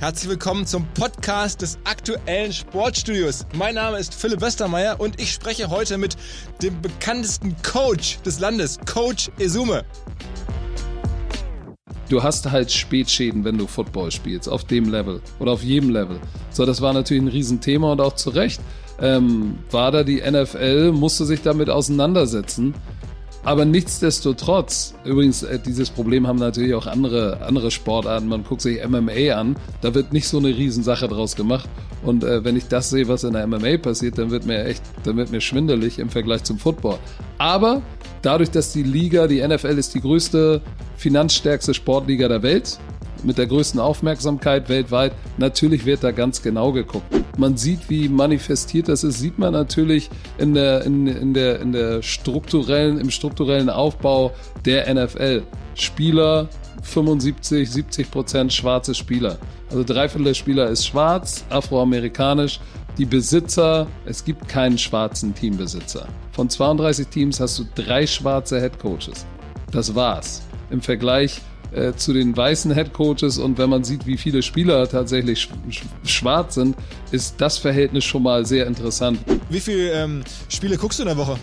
Herzlich willkommen zum Podcast des aktuellen Sportstudios. Mein Name ist Philipp Westermeier und ich spreche heute mit dem bekanntesten Coach des Landes, Coach Esume. Du hast halt Spätschäden, wenn du Football spielst, auf dem Level oder auf jedem Level. So, das war natürlich ein Riesenthema und auch zu Recht. Ähm, war da die NFL, musste sich damit auseinandersetzen. Aber nichtsdestotrotz, übrigens, äh, dieses Problem haben natürlich auch andere, andere Sportarten. Man guckt sich MMA an, da wird nicht so eine Riesensache draus gemacht. Und äh, wenn ich das sehe, was in der MMA passiert, dann wird mir echt, dann wird mir schwindelig im Vergleich zum Football. Aber dadurch, dass die Liga, die NFL ist die größte, finanzstärkste Sportliga der Welt, mit der größten Aufmerksamkeit weltweit. Natürlich wird da ganz genau geguckt. Man sieht, wie manifestiert das ist, sieht man natürlich in der, in, in der, in der strukturellen, im strukturellen Aufbau der NFL. Spieler 75, 70 Prozent schwarze Spieler. Also drei Viertel der Spieler ist schwarz, afroamerikanisch. Die Besitzer, es gibt keinen schwarzen Teambesitzer. Von 32 Teams hast du drei schwarze Headcoaches. Das war's. Im Vergleich äh, zu den weißen Headcoaches und wenn man sieht, wie viele Spieler tatsächlich sch sch schwarz sind, ist das Verhältnis schon mal sehr interessant. Wie viele ähm, Spiele guckst du in der Woche?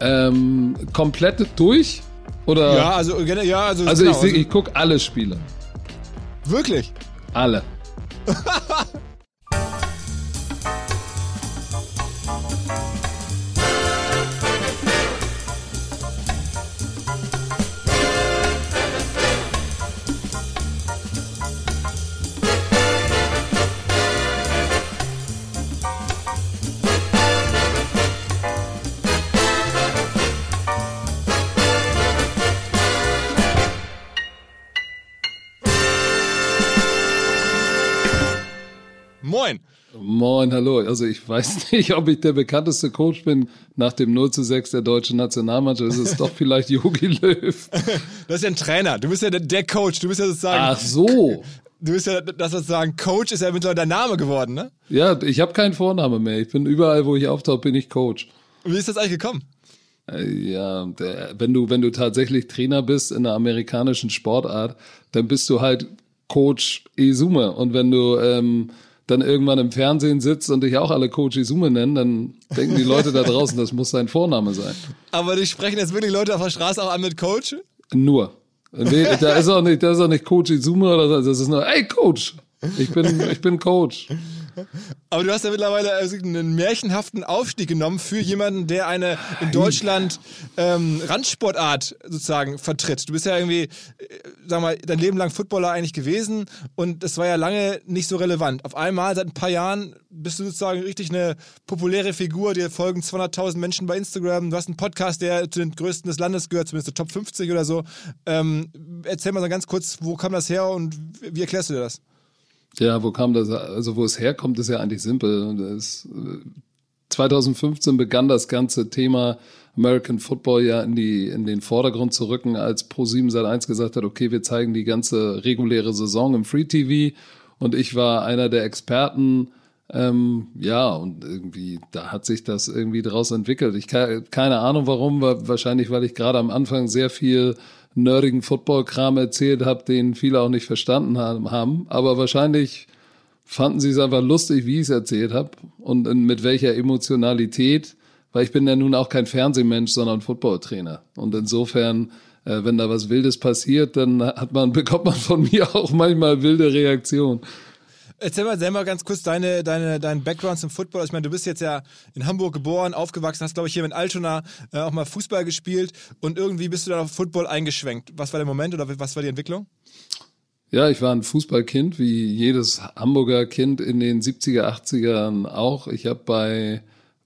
Ähm, komplett durch? Oder? Ja, also, ja, also, also genau, ich, also ich gucke alle Spiele. Wirklich? Alle. Moin. Hallo. Also ich weiß nicht, ob ich der bekannteste Coach bin nach dem 0 zu 6 der deutschen Nationalmannschaft. Es ist doch vielleicht Jogi Löw. Das ist ja ein Trainer. Du bist ja der Coach. Du bist ja sozusagen. Ach so. Du bist ja, das sozusagen, Coach ist ja mittlerweile dein Name geworden, ne? Ja, ich habe keinen Vorname mehr. Ich bin überall, wo ich auftauche, bin ich Coach. Und wie ist das eigentlich gekommen? Äh, ja, wenn du, wenn du tatsächlich Trainer bist in einer amerikanischen Sportart, dann bist du halt Coach Esume. Und wenn du ähm, dann irgendwann im Fernsehen sitzt und dich auch alle Coach Isume nennen, dann denken die Leute da draußen, das muss sein Vorname sein. Aber die sprechen jetzt wirklich Leute auf der Straße auch an mit Coach? Nur. Nee, da ist auch nicht, da ist auch nicht Coach Izume oder so, das ist nur, hey Coach, ich bin, ich bin Coach. Aber du hast ja mittlerweile also einen märchenhaften Aufstieg genommen für jemanden, der eine in Deutschland ähm, Randsportart sozusagen vertritt. Du bist ja irgendwie, äh, sag mal, dein Leben lang Footballer eigentlich gewesen und das war ja lange nicht so relevant. Auf einmal, seit ein paar Jahren, bist du sozusagen richtig eine populäre Figur. Dir folgen 200.000 Menschen bei Instagram. Du hast einen Podcast, der zu den größten des Landes gehört, zumindest der Top 50 oder so. Ähm, erzähl mal so ganz kurz, wo kam das her und wie erklärst du dir das? Ja, wo kam das? Also wo es herkommt, ist ja eigentlich simpel. Das, 2015 begann das ganze Thema American Football ja in, die, in den Vordergrund zu rücken, als Pro7 Sat1 gesagt hat, okay, wir zeigen die ganze reguläre Saison im Free TV. Und ich war einer der Experten, ähm, ja, und irgendwie, da hat sich das irgendwie draus entwickelt. Ich keine Ahnung warum, wahrscheinlich, weil ich gerade am Anfang sehr viel nerdigen Football-Kram erzählt habe, den viele auch nicht verstanden haben. Aber wahrscheinlich fanden sie es einfach lustig, wie ich es erzählt habe und mit welcher Emotionalität, weil ich bin ja nun auch kein Fernsehmensch, sondern Footballtrainer. Und insofern, äh, wenn da was Wildes passiert, dann hat man, bekommt man von mir auch manchmal wilde Reaktionen. Erzähl mal selber ganz kurz deine, deine, deinen Background zum Football. Ich meine, du bist jetzt ja in Hamburg geboren, aufgewachsen, hast, glaube ich, hier mit Altona äh, auch mal Fußball gespielt und irgendwie bist du dann auf Football eingeschwenkt. Was war der Moment oder was war die Entwicklung? Ja, ich war ein Fußballkind, wie jedes Hamburger Kind in den 70er, 80ern auch. Ich habe bei,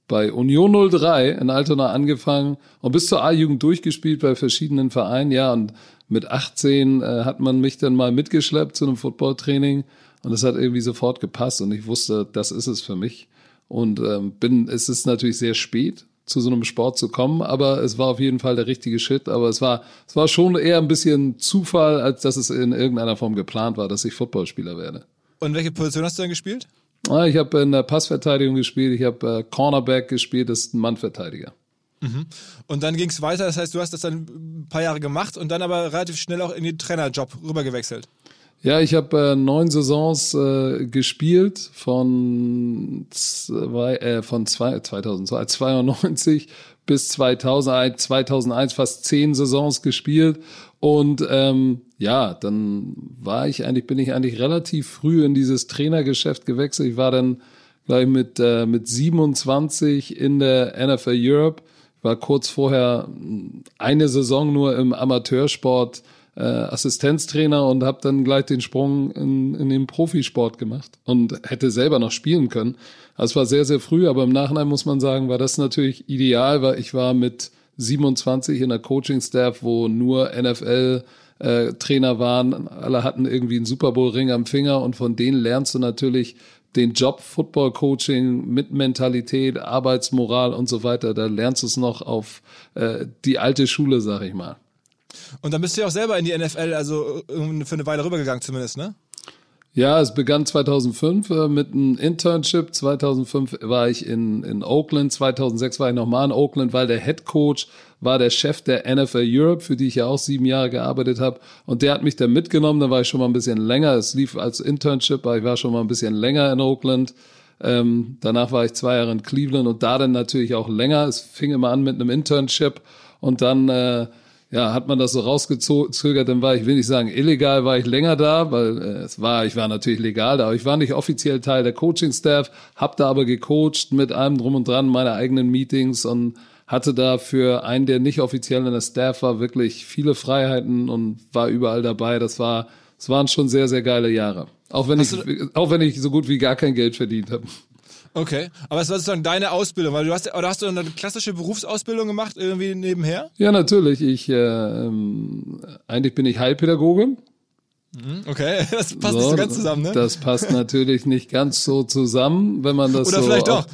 bei Union 03 in Altona angefangen und bis zur A-Jugend durchgespielt bei verschiedenen Vereinen. Ja, und mit 18 äh, hat man mich dann mal mitgeschleppt zu einem Footballtraining und es hat irgendwie sofort gepasst und ich wusste, das ist es für mich. Und ähm, bin, es ist natürlich sehr spät, zu so einem Sport zu kommen, aber es war auf jeden Fall der richtige Schritt. Aber es war, es war schon eher ein bisschen Zufall, als dass es in irgendeiner Form geplant war, dass ich Footballspieler werde. Und welche Position hast du dann gespielt? Ah, ich habe in der Passverteidigung gespielt, ich habe äh, Cornerback gespielt, das ist ein Mannverteidiger. Mhm. Und dann ging es weiter, das heißt, du hast das dann ein paar Jahre gemacht und dann aber relativ schnell auch in den Trainerjob rübergewechselt. Ja, ich habe äh, neun Saisons äh, gespielt von zwei, äh, von zwei, 2002, 92 bis 2000, 2001 fast zehn Saisons gespielt und ähm, ja, dann war ich eigentlich, bin ich eigentlich relativ früh in dieses Trainergeschäft gewechselt. Ich war dann gleich mit äh, mit 27 in der NFL Europe, war kurz vorher eine Saison nur im Amateursport äh, Assistenztrainer und habe dann gleich den Sprung in, in den Profisport gemacht und hätte selber noch spielen können. Also es war sehr, sehr früh, aber im Nachhinein muss man sagen, war das natürlich ideal, weil ich war mit 27 in der Coaching-Staff, wo nur NFL äh, Trainer waren. Alle hatten irgendwie einen Super Bowl-Ring am Finger und von denen lernst du natürlich den Job Football Coaching mit Mentalität, Arbeitsmoral und so weiter. Da lernst du es noch auf äh, die alte Schule, sag ich mal. Und dann bist du ja auch selber in die NFL, also äh, für eine Weile rübergegangen zumindest, ne? Ja, es begann 2005 äh, mit einem Internship. 2005 war ich in, in Oakland. 2006 war ich nochmal in Oakland, weil der Head Coach war der Chef der NFL Europe, für die ich ja auch sieben Jahre gearbeitet habe. Und der hat mich dann mitgenommen. Da war ich schon mal ein bisschen länger. Es lief als Internship, aber ich war schon mal ein bisschen länger in Oakland. Ähm, danach war ich zwei Jahre in Cleveland und da dann natürlich auch länger. Es fing immer an mit einem Internship und dann äh, ja, hat man das so rausgezögert, dann war ich, will ich sagen, illegal war ich länger da, weil äh, es war, ich war natürlich legal da, aber ich war nicht offiziell Teil der Coaching-Staff, hab da aber gecoacht mit allem drum und dran, meine eigenen Meetings und hatte da für einen, der nicht offiziell in der Staff war, wirklich viele Freiheiten und war überall dabei. Das war, es waren schon sehr, sehr geile Jahre. Auch wenn Hast ich, auch wenn ich so gut wie gar kein Geld verdient habe. Okay, aber was war sozusagen deine Ausbildung? Weil du hast, oder hast du eine klassische Berufsausbildung gemacht irgendwie nebenher? Ja, natürlich. Ich, äh, ähm, eigentlich bin ich Heilpädagoge. Mhm, okay, das passt so, nicht so ganz zusammen, ne? Das passt natürlich nicht ganz so zusammen, wenn man das Oder so vielleicht doch.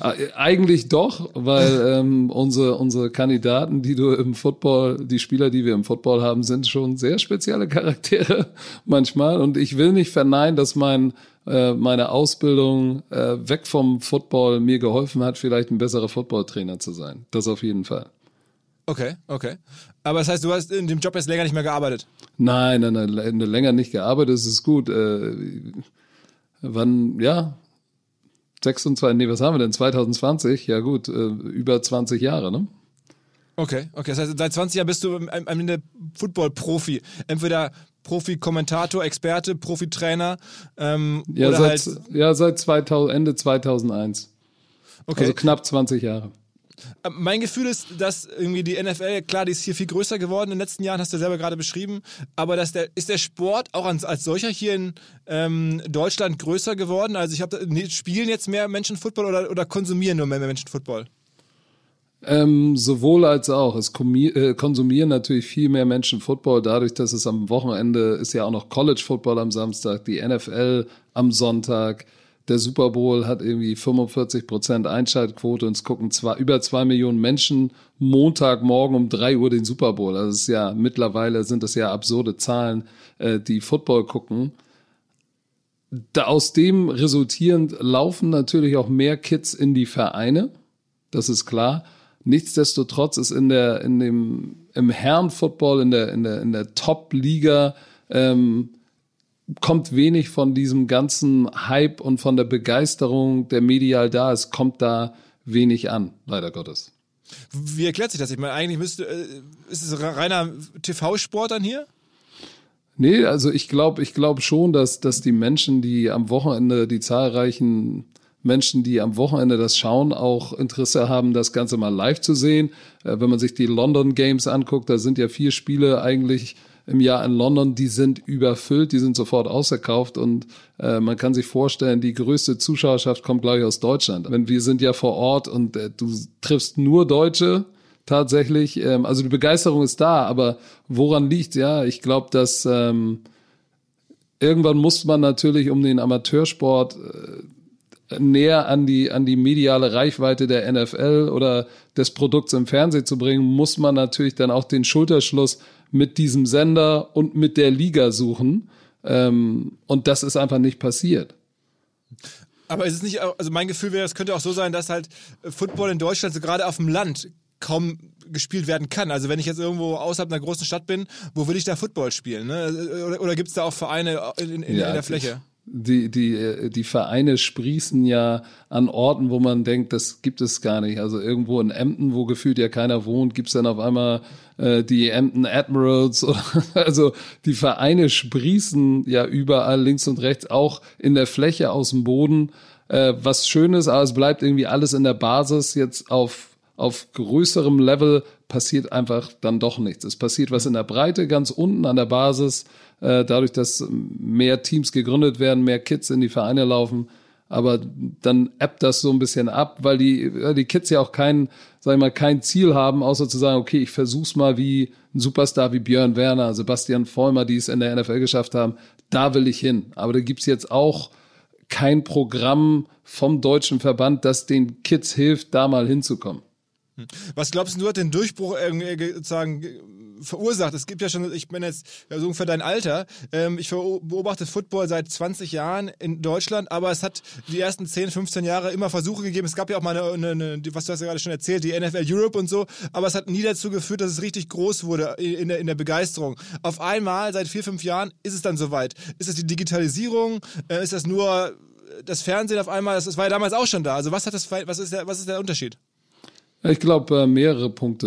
Äh, eigentlich doch, weil ähm, unsere, unsere Kandidaten, die du im Football, die Spieler, die wir im Football haben, sind schon sehr spezielle Charaktere manchmal. Und ich will nicht verneinen, dass mein äh, meine Ausbildung äh, weg vom Football mir geholfen hat, vielleicht ein besserer Footballtrainer zu sein. Das auf jeden Fall. Okay, okay. Aber das heißt, du hast in dem Job jetzt länger nicht mehr gearbeitet? Nein, nein, nein, länger nicht gearbeitet, das ist gut. Äh, wann, ja, 26, nee, was haben wir denn? 2020? Ja gut, äh, über 20 Jahre, ne? Okay, okay. Das heißt, seit 20 Jahren bist du am Ende Football-Profi. Entweder Profi-Kommentator, Experte, Profi-Trainer. Ähm, ja, seit, halt ja, seit 2000, Ende 2001. Okay. Also knapp 20 Jahre. Ähm, mein Gefühl ist, dass irgendwie die NFL, klar, die ist hier viel größer geworden in den letzten Jahren, hast du selber gerade beschrieben, aber dass der, ist der Sport auch als, als solcher hier in ähm, Deutschland größer geworden? Also ich habe, spielen jetzt mehr Menschen Football oder, oder konsumieren nur mehr Menschen Football? Ähm, sowohl als auch. Es äh, konsumieren natürlich viel mehr Menschen Football, dadurch, dass es am Wochenende ist ja auch noch College Football am Samstag, die NFL am Sonntag. Der Super Bowl hat irgendwie 45 Prozent Einschaltquote und es gucken zwar über zwei Millionen Menschen Montagmorgen um drei Uhr den Super Bowl. Also es ist ja mittlerweile sind das ja absurde Zahlen, äh, die Football gucken. Da aus dem resultierend laufen natürlich auch mehr Kids in die Vereine. Das ist klar. Nichtsdestotrotz ist in der, in dem, im Herrenfootball, in der, in der, in der Top-Liga, ähm, kommt wenig von diesem ganzen Hype und von der Begeisterung, der medial da ist, kommt da wenig an, leider Gottes. Wie erklärt sich das? Ich meine, eigentlich müsste, äh, ist es reiner TV-Sport dann hier? Nee, also ich glaube, ich glaube schon, dass, dass die Menschen, die am Wochenende die zahlreichen Menschen, die am Wochenende das schauen, auch Interesse haben, das Ganze mal live zu sehen. Äh, wenn man sich die London Games anguckt, da sind ja vier Spiele eigentlich im Jahr in London, die sind überfüllt, die sind sofort ausverkauft und äh, man kann sich vorstellen, die größte Zuschauerschaft kommt, glaube ich, aus Deutschland. Wir sind ja vor Ort und äh, du triffst nur Deutsche tatsächlich. Ähm, also die Begeisterung ist da, aber woran liegt? Ja, ich glaube, dass ähm, irgendwann muss man natürlich um den Amateursport äh, näher an die, an die mediale Reichweite der NFL oder des Produkts im Fernsehen zu bringen, muss man natürlich dann auch den Schulterschluss mit diesem Sender und mit der Liga suchen. Ähm, und das ist einfach nicht passiert. Aber ist es nicht, also mein Gefühl wäre, es könnte auch so sein, dass halt Football in Deutschland, so gerade auf dem Land, kaum gespielt werden kann. Also wenn ich jetzt irgendwo außerhalb einer großen Stadt bin, wo will ich da Football spielen? Ne? Oder, oder gibt es da auch Vereine in, in, ja, in der Fläche? Die, die, die Vereine sprießen ja an Orten, wo man denkt, das gibt es gar nicht. Also irgendwo in Emden, wo gefühlt ja keiner wohnt, gibt's dann auf einmal äh, die Emden Admirals. Oder, also die Vereine sprießen ja überall links und rechts, auch in der Fläche aus dem Boden. Äh, was schön ist, aber es bleibt irgendwie alles in der Basis jetzt auf auf größerem Level passiert einfach dann doch nichts. Es passiert was in der Breite, ganz unten an der Basis, äh, dadurch, dass mehr Teams gegründet werden, mehr Kids in die Vereine laufen. Aber dann ebbt das so ein bisschen ab, weil die, die Kids ja auch kein, sag ich mal, kein Ziel haben, außer zu sagen, okay, ich versuch's mal wie ein Superstar wie Björn Werner, Sebastian Vollmer, die es in der NFL geschafft haben. Da will ich hin. Aber da gibt's jetzt auch kein Programm vom deutschen Verband, das den Kids hilft, da mal hinzukommen. Hm. Was glaubst du, hat den Durchbruch irgendwie sozusagen verursacht? Es gibt ja schon, ich bin jetzt ja, so ungefähr dein Alter, ähm, ich beobachte Football seit 20 Jahren in Deutschland, aber es hat die ersten 10, 15 Jahre immer Versuche gegeben. Es gab ja auch mal eine, eine, eine was du hast ja gerade schon erzählt, die NFL Europe und so, aber es hat nie dazu geführt, dass es richtig groß wurde in der, in der Begeisterung. Auf einmal, seit vier, fünf Jahren, ist es dann soweit. Ist es die Digitalisierung? Äh, ist das nur das Fernsehen auf einmal? Das, das war ja damals auch schon da. Also was hat das, was ist der, was ist der Unterschied? Ich glaube, äh, mehrere Punkte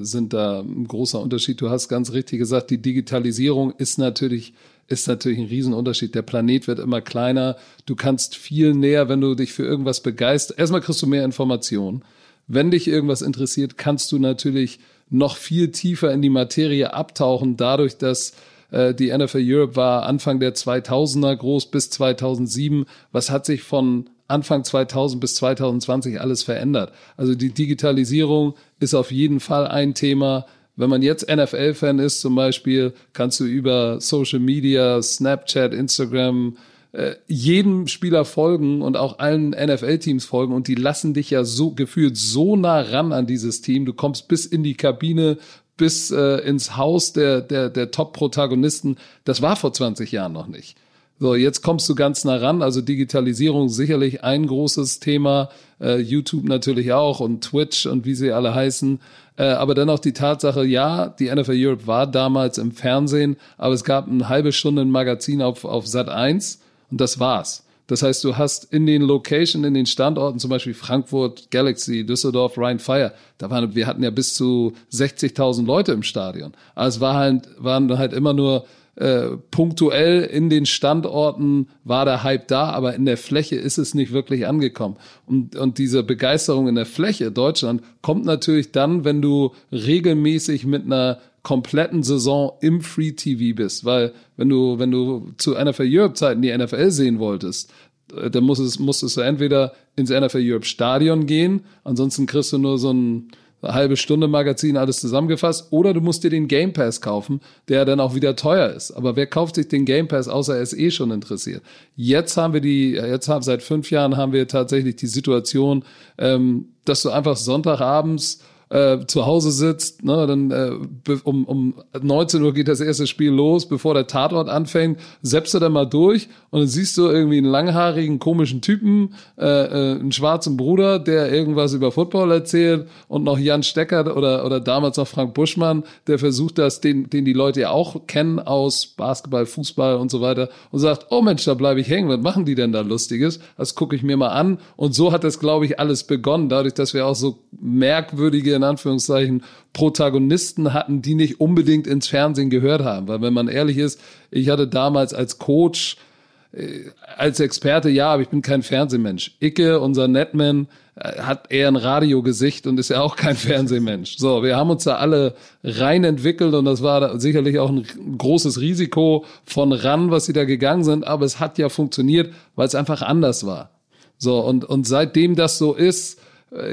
äh, sind da ein großer Unterschied. Du hast ganz richtig gesagt, die Digitalisierung ist natürlich ist natürlich ein Riesenunterschied. Der Planet wird immer kleiner. Du kannst viel näher, wenn du dich für irgendwas begeisterst. Erstmal kriegst du mehr Informationen. Wenn dich irgendwas interessiert, kannst du natürlich noch viel tiefer in die Materie abtauchen, dadurch, dass äh, die NFL Europe war Anfang der 2000er groß bis 2007. Was hat sich von Anfang 2000 bis 2020 alles verändert. Also die Digitalisierung ist auf jeden Fall ein Thema. Wenn man jetzt NFL-Fan ist zum Beispiel, kannst du über Social Media, Snapchat, Instagram, äh, jedem Spieler folgen und auch allen NFL-Teams folgen und die lassen dich ja so gefühlt so nah ran an dieses Team. Du kommst bis in die Kabine, bis äh, ins Haus der, der, der Top-Protagonisten. Das war vor 20 Jahren noch nicht. So, jetzt kommst du ganz nah ran. Also Digitalisierung sicherlich ein großes Thema. Äh, YouTube natürlich auch und Twitch und wie sie alle heißen. Äh, aber dennoch die Tatsache, ja, die NFL Europe war damals im Fernsehen, aber es gab eine halbe Stunde ein Magazin auf, auf Sat 1 und das war's. Das heißt, du hast in den Location, in den Standorten, zum Beispiel Frankfurt, Galaxy, Düsseldorf, Rhein Fire, da waren, wir hatten ja bis zu 60.000 Leute im Stadion. Aber es war halt, waren halt immer nur äh, punktuell in den Standorten war der Hype da, aber in der Fläche ist es nicht wirklich angekommen. Und, und diese Begeisterung in der Fläche Deutschland kommt natürlich dann, wenn du regelmäßig mit einer kompletten Saison im Free TV bist, weil wenn du wenn du zu NFL Europe Zeiten die NFL sehen wolltest, äh, dann musstest, musstest du entweder ins NFL Europe Stadion gehen, ansonsten kriegst du nur so ein halbe Stunde Magazin alles zusammengefasst. Oder du musst dir den Game Pass kaufen, der dann auch wieder teuer ist. Aber wer kauft sich den Game Pass, außer er ist eh schon interessiert? Jetzt haben wir die, jetzt haben seit fünf Jahren haben wir tatsächlich die Situation, ähm, dass du einfach Sonntagabends äh, zu Hause sitzt, ne, dann äh, um, um 19 Uhr geht das erste Spiel los, bevor der Tatort anfängt, selbst du dann mal durch und dann siehst du irgendwie einen langhaarigen, komischen Typen, äh, äh, einen schwarzen Bruder, der irgendwas über Football erzählt und noch Jan Stecker oder, oder damals noch Frank Buschmann, der versucht das, den, den die Leute ja auch kennen aus Basketball, Fußball und so weiter und sagt, oh Mensch, da bleibe ich hängen, was machen die denn da Lustiges? Das gucke ich mir mal an. Und so hat das, glaube ich, alles begonnen, dadurch, dass wir auch so merkwürdige in Anführungszeichen Protagonisten hatten, die nicht unbedingt ins Fernsehen gehört haben. Weil wenn man ehrlich ist, ich hatte damals als Coach, äh, als Experte, ja, aber ich bin kein Fernsehmensch. Icke, unser Netman, äh, hat eher ein Radiogesicht und ist ja auch kein Fernsehmensch. So, wir haben uns da alle rein entwickelt und das war sicherlich auch ein großes Risiko von ran, was sie da gegangen sind, aber es hat ja funktioniert, weil es einfach anders war. So, und, und seitdem das so ist,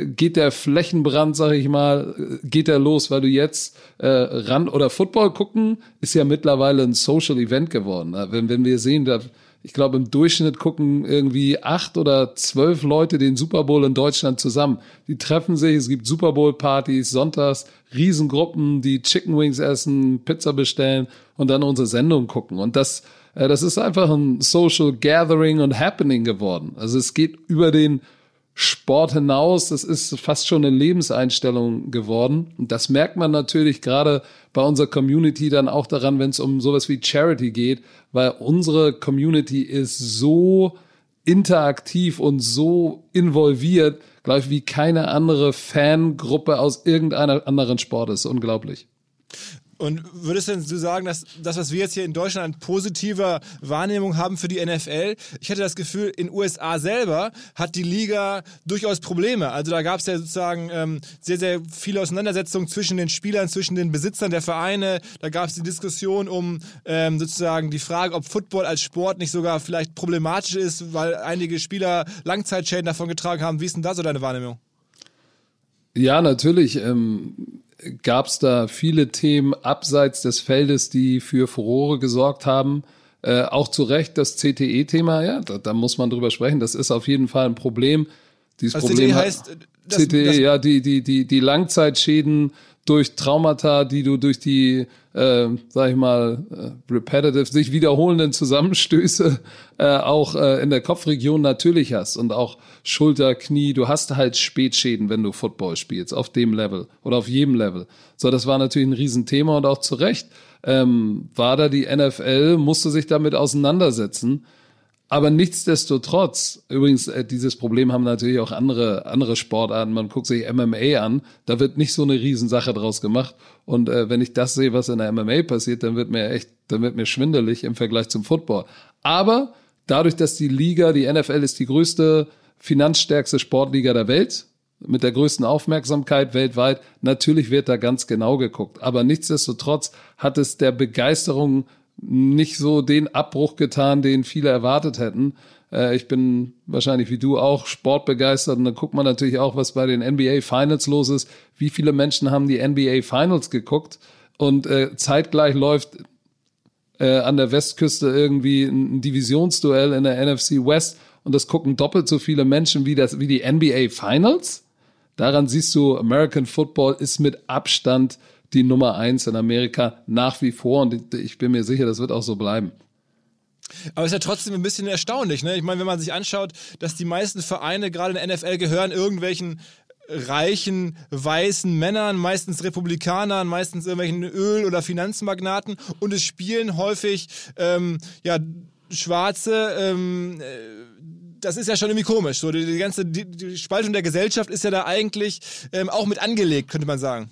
geht der Flächenbrand, sag ich mal, äh, geht der los, weil du jetzt äh, Rand oder Football gucken, ist ja mittlerweile ein Social Event geworden. Wenn, wenn wir sehen, da, ich glaube, im Durchschnitt gucken irgendwie acht oder zwölf Leute den Super Bowl in Deutschland zusammen. Die treffen sich, es gibt Super Bowl-Partys, sonntags, Riesengruppen, die Chicken Wings essen, Pizza bestellen und dann unsere Sendung gucken. Und das, äh, das ist einfach ein Social Gathering und Happening geworden. Also es geht über den Sport hinaus. Das ist fast schon eine Lebenseinstellung geworden. Und das merkt man natürlich gerade bei unserer Community dann auch daran, wenn es um sowas wie Charity geht, weil unsere Community ist so interaktiv und so involviert, glaube ich, wie keine andere Fangruppe aus irgendeiner anderen Sport ist. Unglaublich. Und würdest denn du sagen, dass das, was wir jetzt hier in Deutschland an positiver Wahrnehmung haben für die NFL, ich hatte das Gefühl, in USA selber hat die Liga durchaus Probleme. Also da gab es ja sozusagen ähm, sehr, sehr viele Auseinandersetzungen zwischen den Spielern, zwischen den Besitzern der Vereine. Da gab es die Diskussion um ähm, sozusagen die Frage, ob Football als Sport nicht sogar vielleicht problematisch ist, weil einige Spieler Langzeitschäden davon getragen haben. Wie ist denn da so deine Wahrnehmung? Ja, natürlich. Ähm gab es da viele Themen abseits des Feldes, die für Furore gesorgt haben. Äh, auch zu Recht das CTE-Thema, ja, da, da, muss man drüber sprechen. Das ist auf jeden Fall ein Problem. Dieses also Problem CTE heißt, das, CTE, das, ja, die, die, die, die Langzeitschäden durch Traumata, die du durch die, äh, sag ich mal, äh, repetitive, sich wiederholenden Zusammenstöße äh, auch äh, in der Kopfregion natürlich hast und auch Schulter, Knie, du hast halt Spätschäden, wenn du Football spielst, auf dem Level oder auf jedem Level. So, das war natürlich ein Riesenthema und auch zu Recht ähm, war da die NFL, musste sich damit auseinandersetzen. Aber nichtsdestotrotz, übrigens, äh, dieses Problem haben natürlich auch andere, andere Sportarten. Man guckt sich MMA an, da wird nicht so eine Riesensache draus gemacht. Und äh, wenn ich das sehe, was in der MMA passiert, dann wird mir echt, dann wird mir schwindelig im Vergleich zum Football. Aber dadurch, dass die Liga, die NFL ist die größte, finanzstärkste Sportliga der Welt, mit der größten Aufmerksamkeit weltweit, natürlich wird da ganz genau geguckt. Aber nichtsdestotrotz hat es der Begeisterung nicht so den Abbruch getan, den viele erwartet hätten. Äh, ich bin wahrscheinlich wie du auch sportbegeistert und dann guckt man natürlich auch, was bei den NBA Finals los ist. Wie viele Menschen haben die NBA Finals geguckt und äh, zeitgleich läuft äh, an der Westküste irgendwie ein Divisionsduell in der NFC West und das gucken doppelt so viele Menschen wie das wie die NBA Finals. Daran siehst du, American Football ist mit Abstand die Nummer eins in Amerika nach wie vor und ich bin mir sicher, das wird auch so bleiben. Aber es ist ja trotzdem ein bisschen erstaunlich, ne? Ich meine, wenn man sich anschaut, dass die meisten Vereine gerade in der NFL gehören irgendwelchen reichen, weißen Männern, meistens Republikanern, meistens irgendwelchen Öl- oder Finanzmagnaten und es spielen häufig ähm, ja, Schwarze, ähm, äh, das ist ja schon irgendwie komisch. So, die, die ganze die, die, Spaltung der Gesellschaft ist ja da eigentlich ähm, auch mit angelegt, könnte man sagen.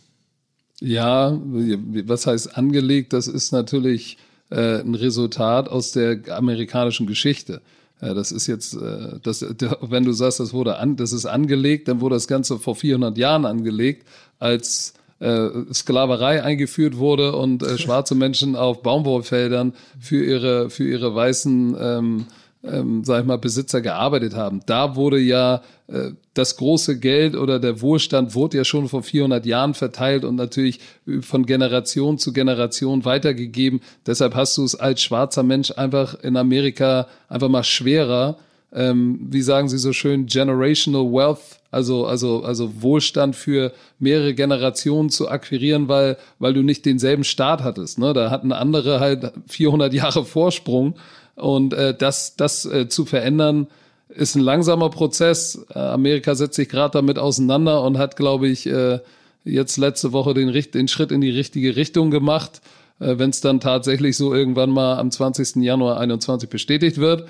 Ja, was heißt angelegt? Das ist natürlich äh, ein Resultat aus der amerikanischen Geschichte. Äh, das ist jetzt, äh, das, wenn du sagst, das wurde an, das ist angelegt, dann wurde das Ganze vor 400 Jahren angelegt, als äh, Sklaverei eingeführt wurde und äh, schwarze Menschen auf Baumwollfeldern für ihre für ihre weißen ähm, ähm, sag ich mal, Besitzer gearbeitet haben. Da wurde ja äh, das große Geld oder der Wohlstand wurde ja schon vor 400 Jahren verteilt und natürlich von Generation zu Generation weitergegeben. Deshalb hast du es als schwarzer Mensch einfach in Amerika einfach mal schwerer. Ähm, wie sagen sie so schön, generational wealth, also, also, also Wohlstand für mehrere Generationen zu akquirieren, weil, weil du nicht denselben Staat hattest. Ne? Da hatten andere halt 400 Jahre Vorsprung und äh, das, das äh, zu verändern, ist ein langsamer Prozess. Äh, Amerika setzt sich gerade damit auseinander und hat, glaube ich, äh, jetzt letzte Woche den, den Schritt in die richtige Richtung gemacht. Äh, Wenn es dann tatsächlich so irgendwann mal am 20. Januar 21 bestätigt wird.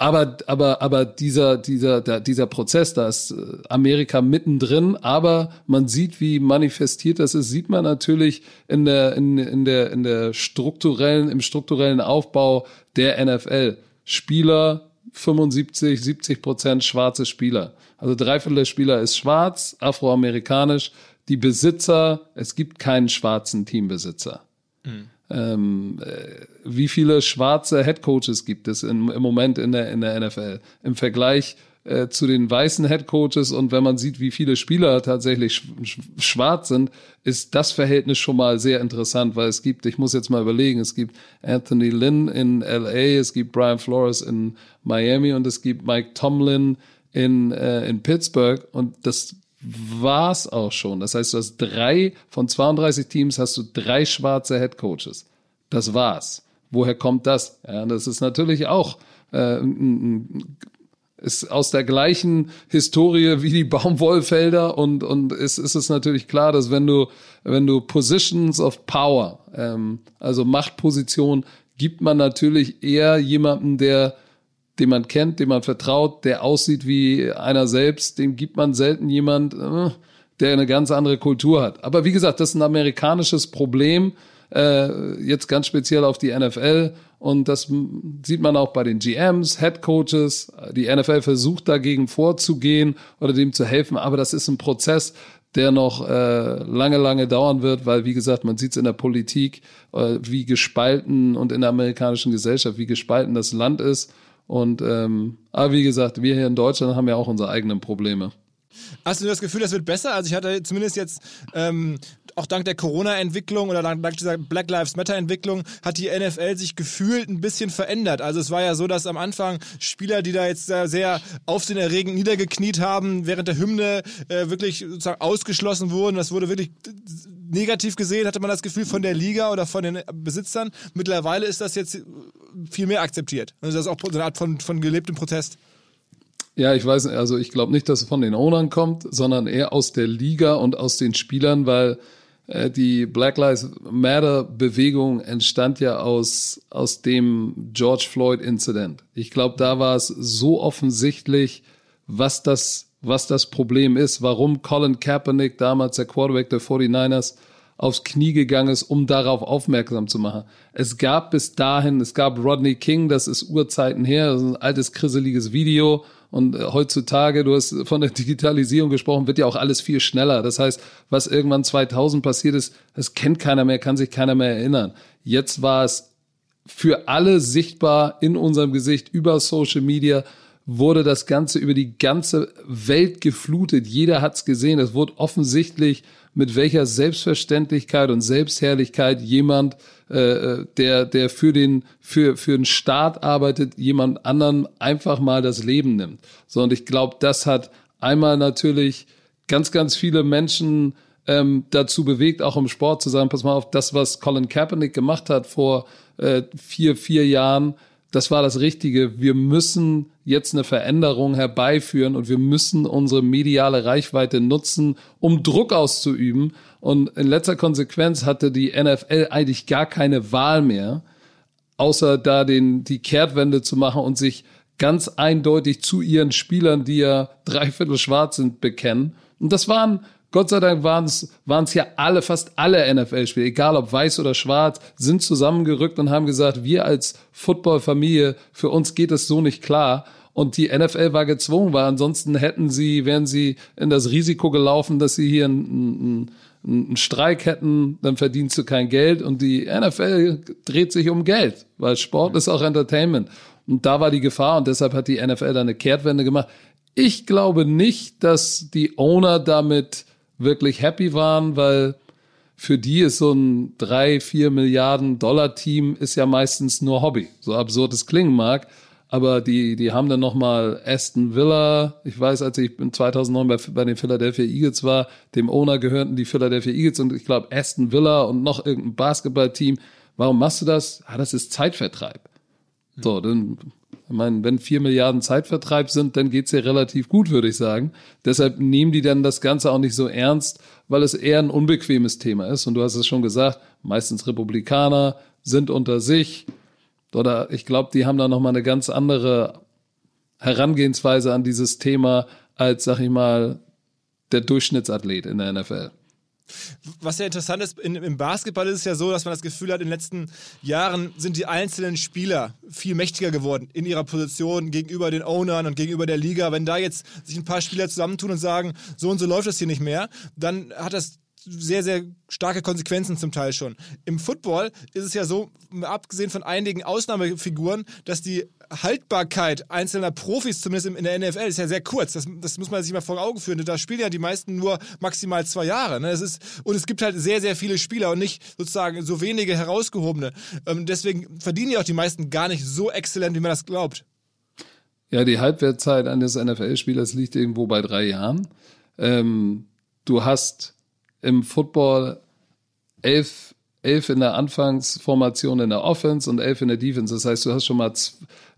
Aber, aber, aber dieser, dieser, dieser Prozess, da ist äh, Amerika mittendrin, aber man sieht, wie manifestiert das ist, sieht man natürlich in der, in, in der, in der strukturellen, im strukturellen Aufbau der NFL. Spieler, 75, 70 Prozent schwarze Spieler. Also dreiviertel der Spieler ist schwarz, afroamerikanisch. Die Besitzer, es gibt keinen schwarzen Teambesitzer. Mhm. Ähm, äh, wie viele schwarze Headcoaches gibt es in, im Moment in der, in der NFL? Im Vergleich äh, zu den weißen Headcoaches und wenn man sieht, wie viele Spieler tatsächlich sch schwarz sind, ist das Verhältnis schon mal sehr interessant, weil es gibt, ich muss jetzt mal überlegen, es gibt Anthony Lynn in LA, es gibt Brian Flores in Miami und es gibt Mike Tomlin in, äh, in Pittsburgh und das war's auch schon. Das heißt, du hast drei von 32 Teams hast du drei schwarze Head Coaches. Das war's. Woher kommt das? Ja, das ist natürlich auch äh, ist aus der gleichen Historie wie die Baumwollfelder und und ist ist es natürlich klar, dass wenn du wenn du Positions of Power, ähm, also Machtposition, gibt man natürlich eher jemanden, der den man kennt, dem man vertraut, der aussieht wie einer selbst, dem gibt man selten jemand, äh, der eine ganz andere Kultur hat. Aber wie gesagt, das ist ein amerikanisches Problem, äh, jetzt ganz speziell auf die NFL. Und das sieht man auch bei den GMs, Head Coaches. Die NFL versucht dagegen vorzugehen oder dem zu helfen. Aber das ist ein Prozess, der noch äh, lange, lange dauern wird, weil, wie gesagt, man sieht es in der Politik, äh, wie gespalten und in der amerikanischen Gesellschaft, wie gespalten das Land ist. Und ähm, aber wie gesagt, wir hier in Deutschland haben ja auch unsere eigenen Probleme. Hast du das Gefühl, das wird besser? Also ich hatte zumindest jetzt ähm, auch dank der Corona-Entwicklung oder dank, dieser Black Lives Matter-Entwicklung hat die NFL sich gefühlt ein bisschen verändert. Also es war ja so, dass am Anfang Spieler, die da jetzt sehr, sehr aufsehenerregend niedergekniet haben, während der Hymne äh, wirklich sozusagen ausgeschlossen wurden. Das wurde wirklich negativ gesehen, hatte man das Gefühl von der Liga oder von den Besitzern. Mittlerweile ist das jetzt viel mehr akzeptiert. Also das ist auch so eine Art von, von gelebtem Protest. Ja, ich weiß, also ich glaube nicht, dass es von den Ownern kommt, sondern eher aus der Liga und aus den Spielern, weil äh, die Black Lives Matter Bewegung entstand ja aus, aus dem George Floyd Incident. Ich glaube, da war es so offensichtlich, was das, was das Problem ist, warum Colin Kaepernick, damals der Quarterback der 49ers, aufs Knie gegangen ist, um darauf aufmerksam zu machen. Es gab bis dahin, es gab Rodney King, das ist Urzeiten her, das ist ein altes, krisseliges Video und äh, heutzutage, du hast von der Digitalisierung gesprochen, wird ja auch alles viel schneller. Das heißt, was irgendwann 2000 passiert ist, das kennt keiner mehr, kann sich keiner mehr erinnern. Jetzt war es für alle sichtbar in unserem Gesicht über Social Media wurde das Ganze über die ganze Welt geflutet. Jeder hat's gesehen. Es wurde offensichtlich mit welcher Selbstverständlichkeit und Selbstherrlichkeit jemand, äh, äh, der, der für den, für, für den Staat arbeitet, jemand anderen einfach mal das Leben nimmt. So, und ich glaube, das hat einmal natürlich ganz, ganz viele Menschen ähm, dazu bewegt, auch im Sport zu sagen, pass mal auf, das, was Colin Kaepernick gemacht hat vor äh, vier, vier Jahren, das war das Richtige. Wir müssen jetzt eine Veränderung herbeiführen und wir müssen unsere mediale Reichweite nutzen, um Druck auszuüben. Und in letzter Konsequenz hatte die NFL eigentlich gar keine Wahl mehr, außer da den, die Kehrtwende zu machen und sich ganz eindeutig zu ihren Spielern, die ja dreiviertel schwarz sind, bekennen. Und das waren Gott sei Dank waren es waren es ja alle, fast alle NFL-Spieler, egal ob weiß oder schwarz, sind zusammengerückt und haben gesagt, wir als Football-Familie, für uns geht es so nicht klar. Und die NFL war gezwungen, weil ansonsten hätten sie, wären sie in das Risiko gelaufen, dass sie hier einen, einen, einen Streik hätten, dann verdienst du kein Geld. Und die NFL dreht sich um Geld, weil Sport ist auch Entertainment. Und da war die Gefahr und deshalb hat die NFL da eine Kehrtwende gemacht. Ich glaube nicht, dass die Owner damit wirklich happy waren, weil für die ist so ein drei, vier Milliarden Dollar Team ist ja meistens nur Hobby. So absurd es klingen mag. Aber die, die haben dann nochmal Aston Villa. Ich weiß, als ich 2009 bei, bei den Philadelphia Eagles war, dem Owner gehörten die Philadelphia Eagles und ich glaube Aston Villa und noch irgendein Basketballteam. Warum machst du das? Ah, das ist Zeitvertreib. So, dann ich meine, wenn vier Milliarden Zeitvertreib sind, dann geht's ja relativ gut, würde ich sagen. Deshalb nehmen die dann das Ganze auch nicht so ernst, weil es eher ein unbequemes Thema ist. Und du hast es schon gesagt, meistens Republikaner sind unter sich. Oder ich glaube, die haben da nochmal eine ganz andere Herangehensweise an dieses Thema als, sag ich mal, der Durchschnittsathlet in der NFL. Was ja interessant ist, in, im Basketball ist es ja so, dass man das Gefühl hat, in den letzten Jahren sind die einzelnen Spieler viel mächtiger geworden in ihrer Position gegenüber den Ownern und gegenüber der Liga. Wenn da jetzt sich ein paar Spieler zusammentun und sagen, so und so läuft das hier nicht mehr, dann hat das sehr, sehr starke Konsequenzen zum Teil schon. Im Football ist es ja so, abgesehen von einigen Ausnahmefiguren, dass die Haltbarkeit einzelner Profis, zumindest in der NFL, ist ja sehr kurz. Das, das muss man sich mal vor Augen führen. Da spielen ja die meisten nur maximal zwei Jahre. Ne? Das ist, und es gibt halt sehr, sehr viele Spieler und nicht sozusagen so wenige herausgehobene. Ähm, deswegen verdienen ja auch die meisten gar nicht so exzellent, wie man das glaubt. Ja, die Halbwertzeit eines NFL-Spielers liegt irgendwo bei drei Jahren. Ähm, du hast im Football elf elf in der Anfangsformation in der Offense und elf in der Defense. Das heißt, du hast schon mal,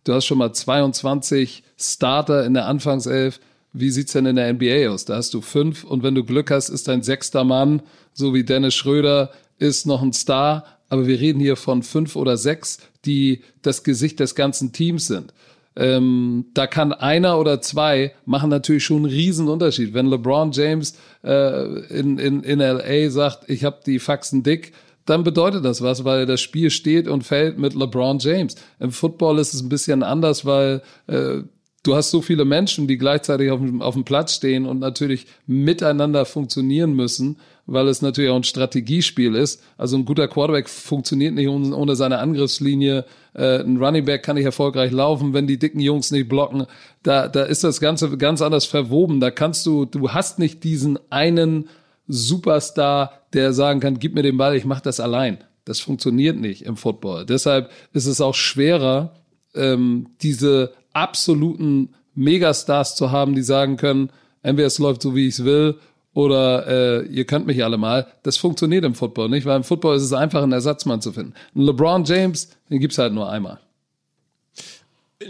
du hast schon mal 22 Starter in der Anfangself. Wie sieht's denn in der NBA aus? Da hast du fünf und wenn du Glück hast, ist dein sechster Mann, so wie Dennis Schröder, ist noch ein Star. Aber wir reden hier von fünf oder sechs, die das Gesicht des ganzen Teams sind. Ähm, da kann einer oder zwei machen natürlich schon einen riesen Unterschied. Wenn LeBron James äh, in, in, in LA sagt, ich habe die Faxen dick, dann bedeutet das was, weil das Spiel steht und fällt mit LeBron James. Im Football ist es ein bisschen anders, weil äh, du hast so viele Menschen, die gleichzeitig auf dem, auf dem Platz stehen und natürlich miteinander funktionieren müssen, weil es natürlich auch ein Strategiespiel ist. Also ein guter Quarterback funktioniert nicht ohne seine Angriffslinie. Äh, ein Running Back kann nicht erfolgreich laufen, wenn die dicken Jungs nicht blocken. Da, da ist das Ganze ganz anders verwoben. Da kannst du, du hast nicht diesen einen Superstar, der sagen kann, gib mir den Ball, ich mache das allein. Das funktioniert nicht im Football. Deshalb ist es auch schwerer, ähm, diese absoluten Megastars zu haben, die sagen können, entweder es läuft so, wie ich es will, oder äh, ihr könnt mich alle mal. Das funktioniert im Football nicht, weil im Football ist es einfach, einen Ersatzmann zu finden. Ein LeBron James, den gibt's halt nur einmal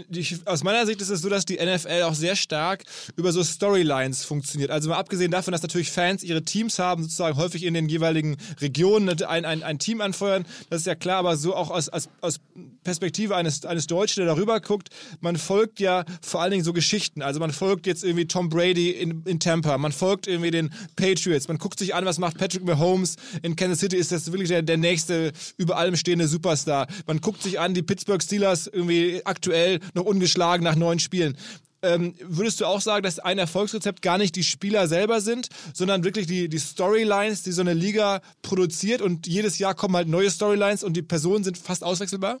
die, aus meiner Sicht ist es so, dass die NFL auch sehr stark über so Storylines funktioniert. Also mal abgesehen davon, dass natürlich Fans ihre Teams haben, sozusagen häufig in den jeweiligen Regionen ein, ein, ein Team anfeuern, das ist ja klar, aber so auch aus, aus, aus Perspektive eines, eines Deutschen, der darüber guckt, man folgt ja vor allen Dingen so Geschichten. Also man folgt jetzt irgendwie Tom Brady in, in Tampa, man folgt irgendwie den Patriots, man guckt sich an, was macht Patrick Mahomes in Kansas City, ist das wirklich der, der nächste über allem stehende Superstar. Man guckt sich an, die Pittsburgh Steelers irgendwie aktuell noch ungeschlagen nach neun Spielen. Ähm, würdest du auch sagen, dass ein Erfolgsrezept gar nicht die Spieler selber sind, sondern wirklich die, die Storylines, die so eine Liga produziert und jedes Jahr kommen halt neue Storylines und die Personen sind fast auswechselbar?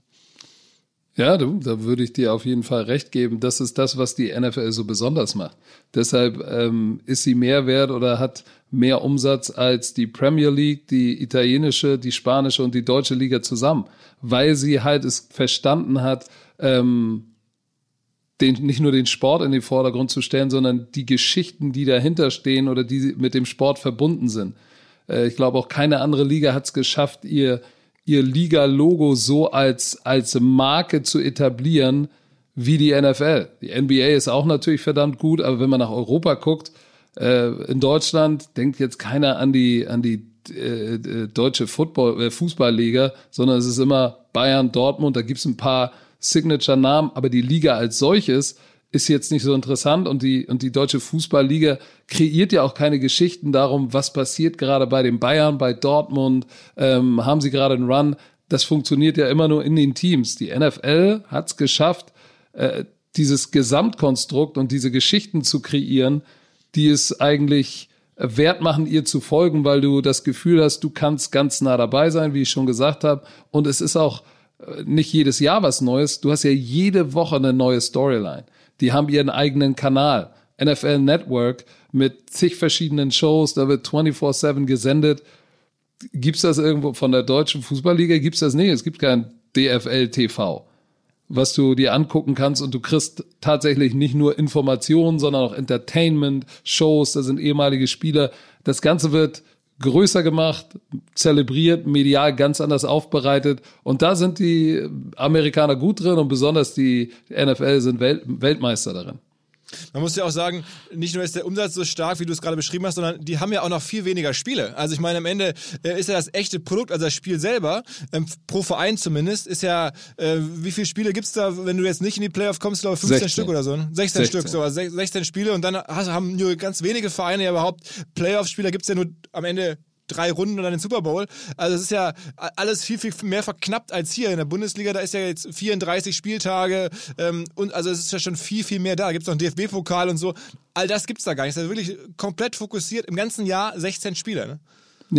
Ja, du, da würde ich dir auf jeden Fall recht geben. Das ist das, was die NFL so besonders macht. Deshalb ähm, ist sie mehr wert oder hat mehr Umsatz als die Premier League, die italienische, die spanische und die deutsche Liga zusammen, weil sie halt es verstanden hat, ähm, den, nicht nur den Sport in den Vordergrund zu stellen, sondern die Geschichten, die dahinter stehen oder die mit dem Sport verbunden sind. Äh, ich glaube, auch keine andere Liga hat es geschafft, ihr, ihr Liga-Logo so als, als Marke zu etablieren wie die NFL. Die NBA ist auch natürlich verdammt gut, aber wenn man nach Europa guckt, äh, in Deutschland denkt jetzt keiner an die, an die äh, äh deutsche Football, äh, Fußballliga, sondern es ist immer Bayern, Dortmund, da gibt's ein paar Signature-Namen, aber die Liga als solches ist jetzt nicht so interessant und die, und die deutsche Fußballliga kreiert ja auch keine Geschichten darum, was passiert gerade bei den Bayern, bei Dortmund, ähm, haben sie gerade einen Run. Das funktioniert ja immer nur in den Teams. Die NFL hat es geschafft, äh, dieses Gesamtkonstrukt und diese Geschichten zu kreieren, die es eigentlich wert machen, ihr zu folgen, weil du das Gefühl hast, du kannst ganz nah dabei sein, wie ich schon gesagt habe. Und es ist auch nicht jedes Jahr was Neues. Du hast ja jede Woche eine neue Storyline. Die haben ihren eigenen Kanal. NFL Network mit zig verschiedenen Shows, da wird 24-7 gesendet. Gibt's das irgendwo von der deutschen Fußballliga? Gibt's das nicht? Es gibt kein DFL TV, was du dir angucken kannst und du kriegst tatsächlich nicht nur Informationen, sondern auch Entertainment, Shows, da sind ehemalige Spieler. Das Ganze wird größer gemacht, zelebriert, medial ganz anders aufbereitet. Und da sind die Amerikaner gut drin und besonders die NFL sind Welt Weltmeister darin. Man muss ja auch sagen, nicht nur ist der Umsatz so stark, wie du es gerade beschrieben hast, sondern die haben ja auch noch viel weniger Spiele. Also ich meine, am Ende äh, ist ja das echte Produkt, also das Spiel selber, ähm, pro Verein zumindest, ist ja, äh, wie viele Spiele gibt es da, wenn du jetzt nicht in die Playoff kommst, glaube ich, 15 16. Stück oder so. 16, 16. Stück, so, also 16 Spiele und dann haben nur ganz wenige Vereine ja überhaupt Playoff-Spieler, gibt es ja nur am Ende drei Runden und dann den Super Bowl. Also es ist ja alles viel, viel mehr verknappt als hier in der Bundesliga. Da ist ja jetzt 34 Spieltage ähm, und also es ist ja schon viel, viel mehr da. Da gibt es noch einen DFB-Pokal und so. All das gibt es da gar nicht. Es ist wirklich komplett fokussiert im ganzen Jahr 16 Spiele. Ne?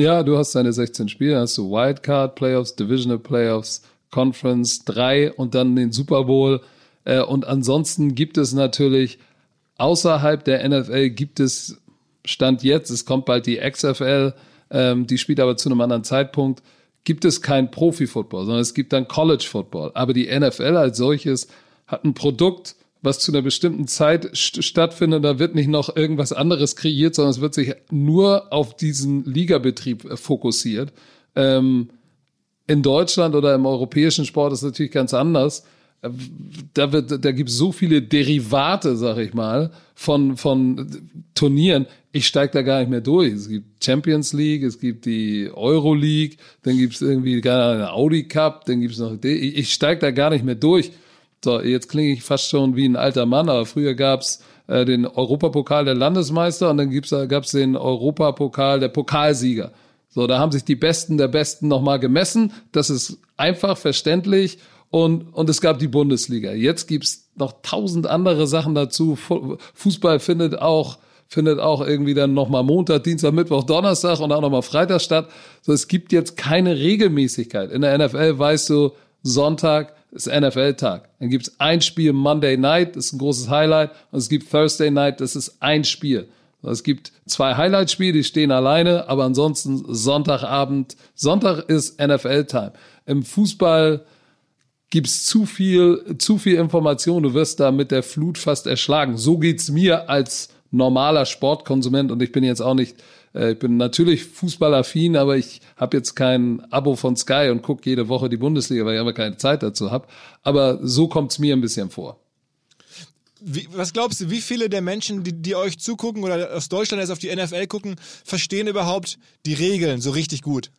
Ja, du hast deine 16 Spiele, hast du Wildcard Playoffs, Divisional Playoffs, Conference 3 und dann den Super Bowl. Äh, und ansonsten gibt es natürlich außerhalb der NFL gibt es Stand jetzt, es kommt bald die XFL, ähm, die spielt aber zu einem anderen Zeitpunkt, gibt es kein Profi-Football, sondern es gibt dann College-Football. Aber die NFL als solches hat ein Produkt, was zu einer bestimmten Zeit st stattfindet. Da wird nicht noch irgendwas anderes kreiert, sondern es wird sich nur auf diesen Ligabetrieb äh, fokussiert. Ähm, In Deutschland oder im europäischen Sport ist natürlich ganz anders. Da wird, da gibt es so viele Derivate, sag ich mal, von, von Turnieren. Ich steige da gar nicht mehr durch. Es gibt Champions League, es gibt die Euro League, dann gibt es irgendwie gar eine Audi Cup, dann gibt es noch, ich, ich steige da gar nicht mehr durch. So, jetzt klinge ich fast schon wie ein alter Mann, aber früher gab's äh, den Europapokal der Landesmeister und dann gibt's, gab's den Europapokal der Pokalsieger. So, da haben sich die Besten der Besten nochmal gemessen. Das ist einfach verständlich. Und, und es gab die Bundesliga. Jetzt gibt's noch tausend andere Sachen dazu. Fußball findet auch, findet auch irgendwie dann nochmal Montag, Dienstag, Mittwoch, Donnerstag und auch nochmal Freitag statt. So, es gibt jetzt keine Regelmäßigkeit. In der NFL weißt du, Sonntag ist NFL-Tag. Dann gibt's ein Spiel Monday Night, das ist ein großes Highlight. Und es gibt Thursday Night, das ist ein Spiel. Es gibt zwei Highlight-Spiele, die stehen alleine, aber ansonsten Sonntagabend. Sonntag ist NFL-Time. Im Fußball gibt's zu viel, zu viel Information. Du wirst da mit der Flut fast erschlagen. So geht's mir als normaler Sportkonsument und ich bin jetzt auch nicht, äh, ich bin natürlich fußballaffin, aber ich habe jetzt kein Abo von Sky und gucke jede Woche die Bundesliga, weil ich aber keine Zeit dazu habe. Aber so kommt's mir ein bisschen vor. Wie, was glaubst du, wie viele der Menschen, die, die euch zugucken oder aus Deutschland jetzt auf die NFL gucken, verstehen überhaupt die Regeln so richtig gut?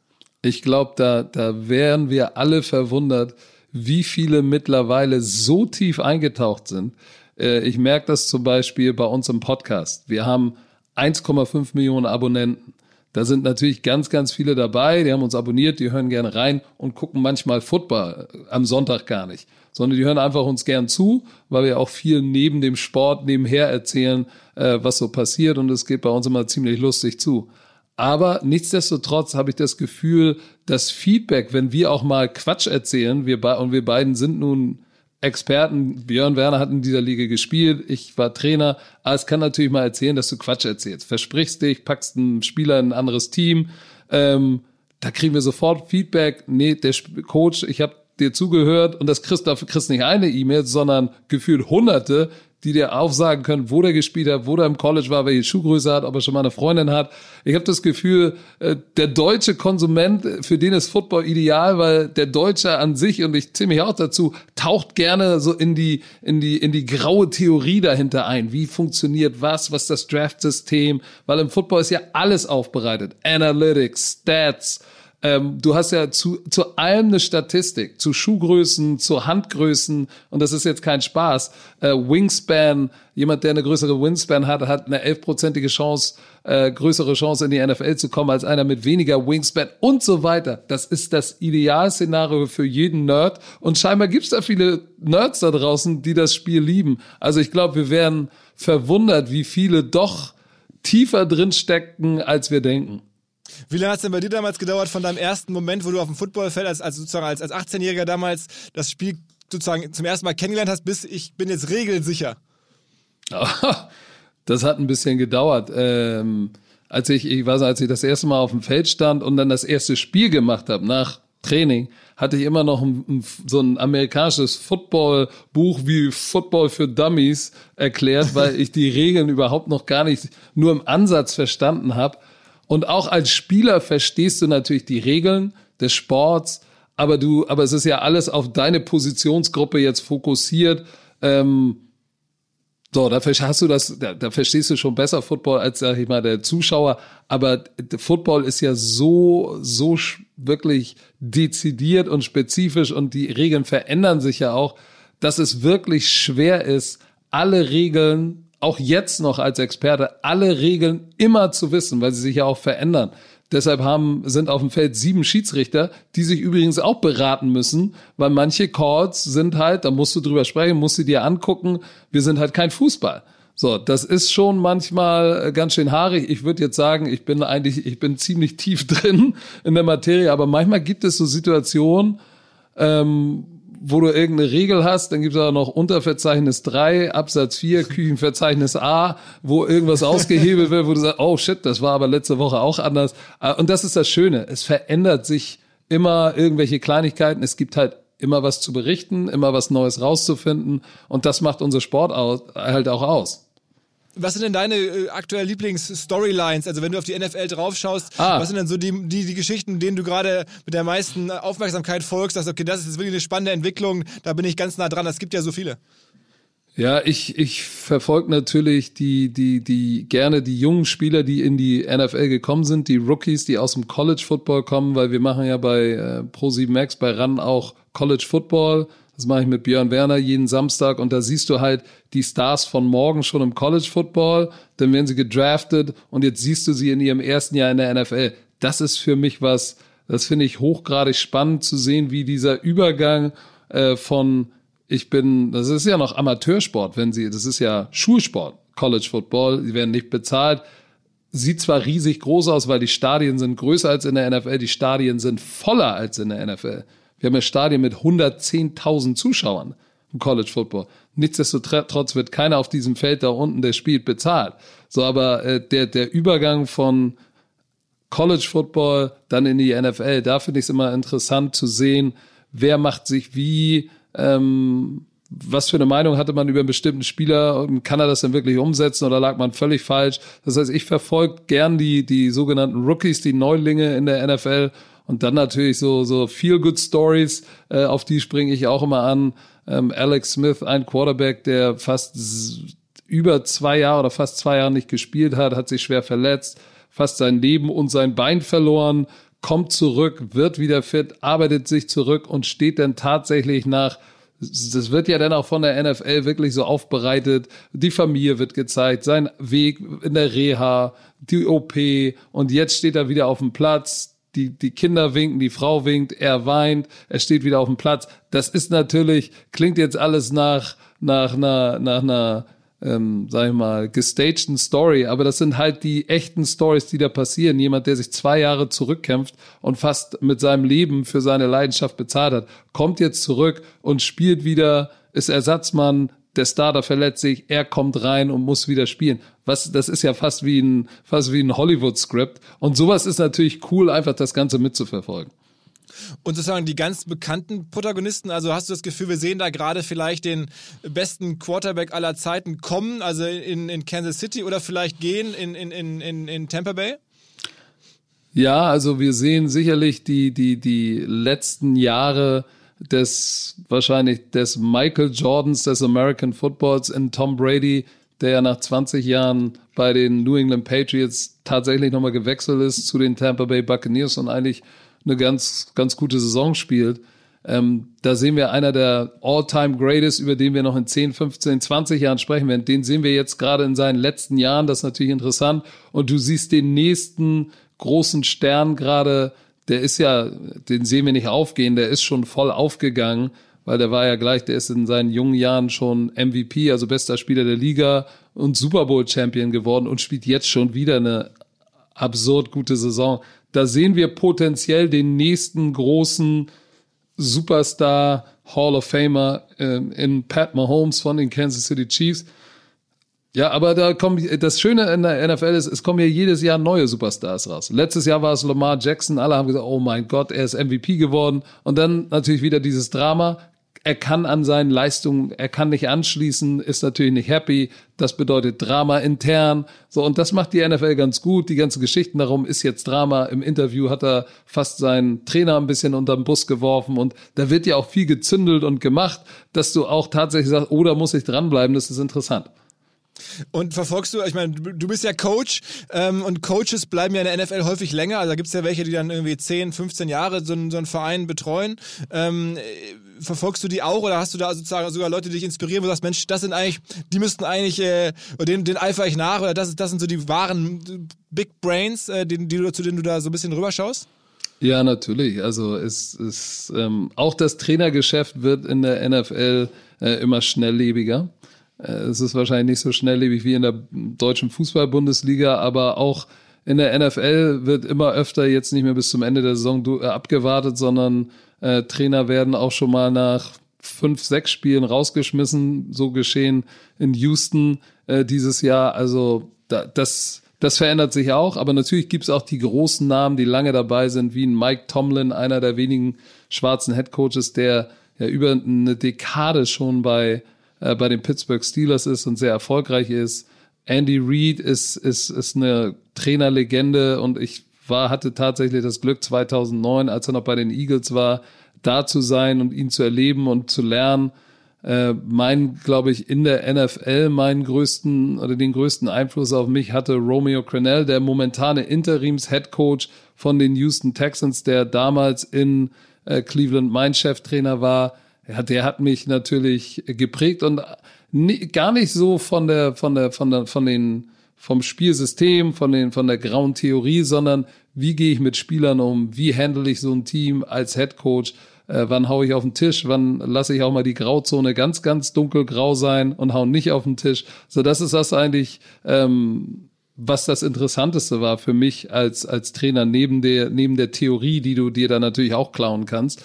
Ich glaube, da, da wären wir alle verwundert, wie viele mittlerweile so tief eingetaucht sind. Äh, ich merke das zum Beispiel bei uns im Podcast. Wir haben 1,5 Millionen Abonnenten. Da sind natürlich ganz, ganz viele dabei, die haben uns abonniert, die hören gerne rein und gucken manchmal Football am Sonntag gar nicht sondern die hören einfach uns gern zu, weil wir auch viel neben dem Sport nebenher erzählen, äh, was so passiert und es geht bei uns immer ziemlich lustig zu. Aber nichtsdestotrotz habe ich das Gefühl, das Feedback, wenn wir auch mal Quatsch erzählen, wir und wir beiden sind nun Experten, Björn Werner hat in dieser Liga gespielt, ich war Trainer, aber es kann natürlich mal erzählen, dass du Quatsch erzählst. Versprichst dich, packst einen Spieler in ein anderes Team, ähm, da kriegen wir sofort Feedback, nee, der Coach, ich habe dir zugehört und das kriegst du kriegst nicht eine E-Mail, sondern gefühlt hunderte, die dir aufsagen können, wo der gespielt hat, wo der im College war, welche Schuhgröße hat, ob er schon mal eine Freundin hat. Ich habe das Gefühl, äh, der deutsche Konsument, für den ist Football ideal, weil der Deutsche an sich und ich zähle mich auch dazu, taucht gerne so in die in die in die graue Theorie dahinter ein. Wie funktioniert was? Was das Draft-System? Weil im Football ist ja alles aufbereitet. Analytics, Stats, ähm, du hast ja zu, zu allem eine Statistik, zu Schuhgrößen, zu Handgrößen und das ist jetzt kein Spaß. Äh, Wingspan, jemand, der eine größere Wingspan hat, hat eine elfprozentige Chance, äh, größere Chance in die NFL zu kommen als einer mit weniger Wingspan und so weiter. Das ist das Idealszenario für jeden Nerd und scheinbar gibt's da viele Nerds da draußen, die das Spiel lieben. Also ich glaube, wir wären verwundert, wie viele doch tiefer drin stecken, als wir denken. Wie lange hat es denn bei dir damals gedauert von deinem ersten Moment, wo du auf dem Footballfeld als, als sozusagen als, als 18-Jähriger damals das Spiel sozusagen zum ersten Mal kennengelernt hast, bis ich bin jetzt regelsicher? Das hat ein bisschen gedauert. Ähm, als ich, ich weiß, als ich das erste Mal auf dem Feld stand und dann das erste Spiel gemacht habe nach Training, hatte ich immer noch ein, ein, so ein amerikanisches Football-Buch wie Football für Dummies erklärt, weil ich die Regeln überhaupt noch gar nicht nur im Ansatz verstanden habe. Und auch als Spieler verstehst du natürlich die Regeln des Sports, aber du, aber es ist ja alles auf deine Positionsgruppe jetzt fokussiert. Ähm, so, da hast du das, da, da verstehst du schon besser Football als, sag ich mal, der Zuschauer. Aber Football ist ja so, so wirklich dezidiert und spezifisch und die Regeln verändern sich ja auch, dass es wirklich schwer ist, alle Regeln auch jetzt noch als Experte alle Regeln immer zu wissen, weil sie sich ja auch verändern. Deshalb haben, sind auf dem Feld sieben Schiedsrichter, die sich übrigens auch beraten müssen, weil manche Calls sind halt, da musst du drüber sprechen, musst du dir angucken, wir sind halt kein Fußball. So, das ist schon manchmal ganz schön haarig. Ich würde jetzt sagen, ich bin eigentlich, ich bin ziemlich tief drin in der Materie, aber manchmal gibt es so Situationen, ähm, wo du irgendeine Regel hast, dann gibt es auch noch Unterverzeichnis 3, Absatz 4, Küchenverzeichnis A, wo irgendwas ausgehebelt wird, wo du sagst, oh shit, das war aber letzte Woche auch anders. Ah, und das ist das Schöne. Es verändert sich immer irgendwelche Kleinigkeiten. Es gibt halt immer was zu berichten, immer was Neues rauszufinden. Und das macht unser Sport halt auch aus. Was sind denn deine äh, aktuellen Lieblings-Storylines? Also wenn du auf die NFL draufschaust, ah. was sind denn so die, die, die Geschichten, denen du gerade mit der meisten Aufmerksamkeit folgst, sagst, okay, das ist wirklich eine spannende Entwicklung, da bin ich ganz nah dran, es gibt ja so viele. Ja, ich, ich verfolge natürlich die, die, die, gerne die jungen Spieler, die in die NFL gekommen sind, die Rookies, die aus dem College Football kommen, weil wir machen ja bei äh, Pro7 Max, bei RAN auch College Football. Das mache ich mit Björn Werner jeden Samstag und da siehst du halt die Stars von morgen schon im College Football, dann werden sie gedraftet und jetzt siehst du sie in ihrem ersten Jahr in der NFL. Das ist für mich was, das finde ich hochgradig spannend zu sehen, wie dieser Übergang äh, von ich bin, das ist ja noch Amateursport, wenn sie, das ist ja Schulsport, College Football, die werden nicht bezahlt. Sieht zwar riesig groß aus, weil die Stadien sind größer als in der NFL, die Stadien sind voller als in der NFL. Wir haben ja Stadien mit 110.000 Zuschauern im College Football. Nichtsdestotrotz wird keiner auf diesem Feld da unten, der spielt, bezahlt. So, aber äh, der, der Übergang von College Football dann in die NFL, da finde ich es immer interessant zu sehen, wer macht sich wie, ähm, was für eine Meinung hatte man über einen bestimmten Spieler und kann er das denn wirklich umsetzen oder lag man völlig falsch? Das heißt, ich verfolge gern die, die sogenannten Rookies, die Neulinge in der NFL und dann natürlich so, so feel good Stories, äh, auf die springe ich auch immer an. Ähm, Alex Smith, ein Quarterback, der fast über zwei Jahre oder fast zwei Jahre nicht gespielt hat, hat sich schwer verletzt, fast sein Leben und sein Bein verloren, kommt zurück, wird wieder fit, arbeitet sich zurück und steht dann tatsächlich nach das wird ja dann auch von der NFL wirklich so aufbereitet. Die Familie wird gezeigt, sein Weg in der Reha, die OP und jetzt steht er wieder auf dem Platz. Die, die Kinder winken, die Frau winkt, er weint, er steht wieder auf dem Platz. Das ist natürlich, klingt jetzt alles nach, nach nach, nach einer ähm, sag ich mal, gestagten Story, aber das sind halt die echten Stories, die da passieren. Jemand, der sich zwei Jahre zurückkämpft und fast mit seinem Leben für seine Leidenschaft bezahlt hat, kommt jetzt zurück und spielt wieder, ist Ersatzmann, der Starter verletzt sich, er kommt rein und muss wieder spielen. Was, das ist ja fast wie ein, fast wie ein Hollywood-Script. Und sowas ist natürlich cool, einfach das Ganze mitzuverfolgen. Und sozusagen die ganz bekannten Protagonisten, also hast du das Gefühl, wir sehen da gerade vielleicht den besten Quarterback aller Zeiten kommen, also in, in Kansas City oder vielleicht gehen in, in, in, in Tampa Bay? Ja, also wir sehen sicherlich die, die, die letzten Jahre des wahrscheinlich des Michael Jordans des American Footballs in Tom Brady, der ja nach 20 Jahren bei den New England Patriots tatsächlich nochmal gewechselt ist zu den Tampa Bay Buccaneers und eigentlich eine ganz, ganz gute Saison spielt. Ähm, da sehen wir einer der All-Time Greatest, über den wir noch in 10, 15, 20 Jahren sprechen werden. Den sehen wir jetzt gerade in seinen letzten Jahren. Das ist natürlich interessant. Und du siehst den nächsten großen Stern gerade, der ist ja, den sehen wir nicht aufgehen, der ist schon voll aufgegangen, weil der war ja gleich, der ist in seinen jungen Jahren schon MVP, also bester Spieler der Liga und Super Bowl Champion geworden und spielt jetzt schon wieder eine absurd gute Saison da sehen wir potenziell den nächsten großen Superstar Hall of Famer äh, in Pat Mahomes von den Kansas City Chiefs. Ja, aber da kommt das Schöne in der NFL ist, es kommen ja jedes Jahr neue Superstars raus. Letztes Jahr war es Lamar Jackson, alle haben gesagt, oh mein Gott, er ist MVP geworden und dann natürlich wieder dieses Drama er kann an seinen Leistungen, er kann nicht anschließen, ist natürlich nicht happy. Das bedeutet Drama intern. So, und das macht die NFL ganz gut. Die ganze Geschichten darum ist jetzt Drama. Im Interview hat er fast seinen Trainer ein bisschen unter den Bus geworfen und da wird ja auch viel gezündelt und gemacht, dass du auch tatsächlich sagst, oh, da muss ich dranbleiben, das ist interessant. Und verfolgst du, ich meine, du bist ja Coach ähm, und Coaches bleiben ja in der NFL häufig länger. Also da gibt es ja welche, die dann irgendwie 10, 15 Jahre so, so einen Verein betreuen. Ähm, verfolgst du die auch oder hast du da sozusagen sogar Leute, die dich inspirieren, wo du sagst, Mensch, das sind eigentlich, die müssten eigentlich, äh, den, den eifere ich nach oder das, das sind so die wahren Big Brains, äh, die, die, zu denen du da so ein bisschen rüberschaust? Ja, natürlich. Also es ist ähm, auch das Trainergeschäft wird in der NFL äh, immer schnelllebiger. Äh, es ist wahrscheinlich nicht so schnelllebig wie in der deutschen Fußball-Bundesliga, aber auch in der NFL wird immer öfter jetzt nicht mehr bis zum Ende der Saison äh, abgewartet, sondern äh, Trainer werden auch schon mal nach fünf, sechs Spielen rausgeschmissen. So geschehen in Houston äh, dieses Jahr. Also da, das, das verändert sich auch. Aber natürlich gibt es auch die großen Namen, die lange dabei sind, wie ein Mike Tomlin, einer der wenigen schwarzen Headcoaches, der ja über eine Dekade schon bei äh, bei den Pittsburgh Steelers ist und sehr erfolgreich ist. Andy Reid ist, ist, ist eine Trainerlegende und ich war, hatte tatsächlich das Glück 2009, als er noch bei den Eagles war, da zu sein und ihn zu erleben und zu lernen. Äh, mein, glaube ich, in der NFL meinen größten oder den größten Einfluss auf mich hatte Romeo Crennel, der momentane Interims-Head-Coach von den Houston Texans, der damals in äh, Cleveland mein Cheftrainer war. Ja, der hat mich natürlich geprägt und gar nicht so von der, von der, von der, von den, vom Spielsystem, von den, von der grauen Theorie, sondern wie gehe ich mit Spielern um? Wie handle ich so ein Team als Head Coach? äh, wann hau ich auf den Tisch, wann lasse ich auch mal die Grauzone ganz, ganz dunkelgrau sein und hau nicht auf den Tisch. So, das ist das eigentlich, ähm, was das Interessanteste war für mich als, als Trainer neben der, neben der Theorie, die du dir da natürlich auch klauen kannst.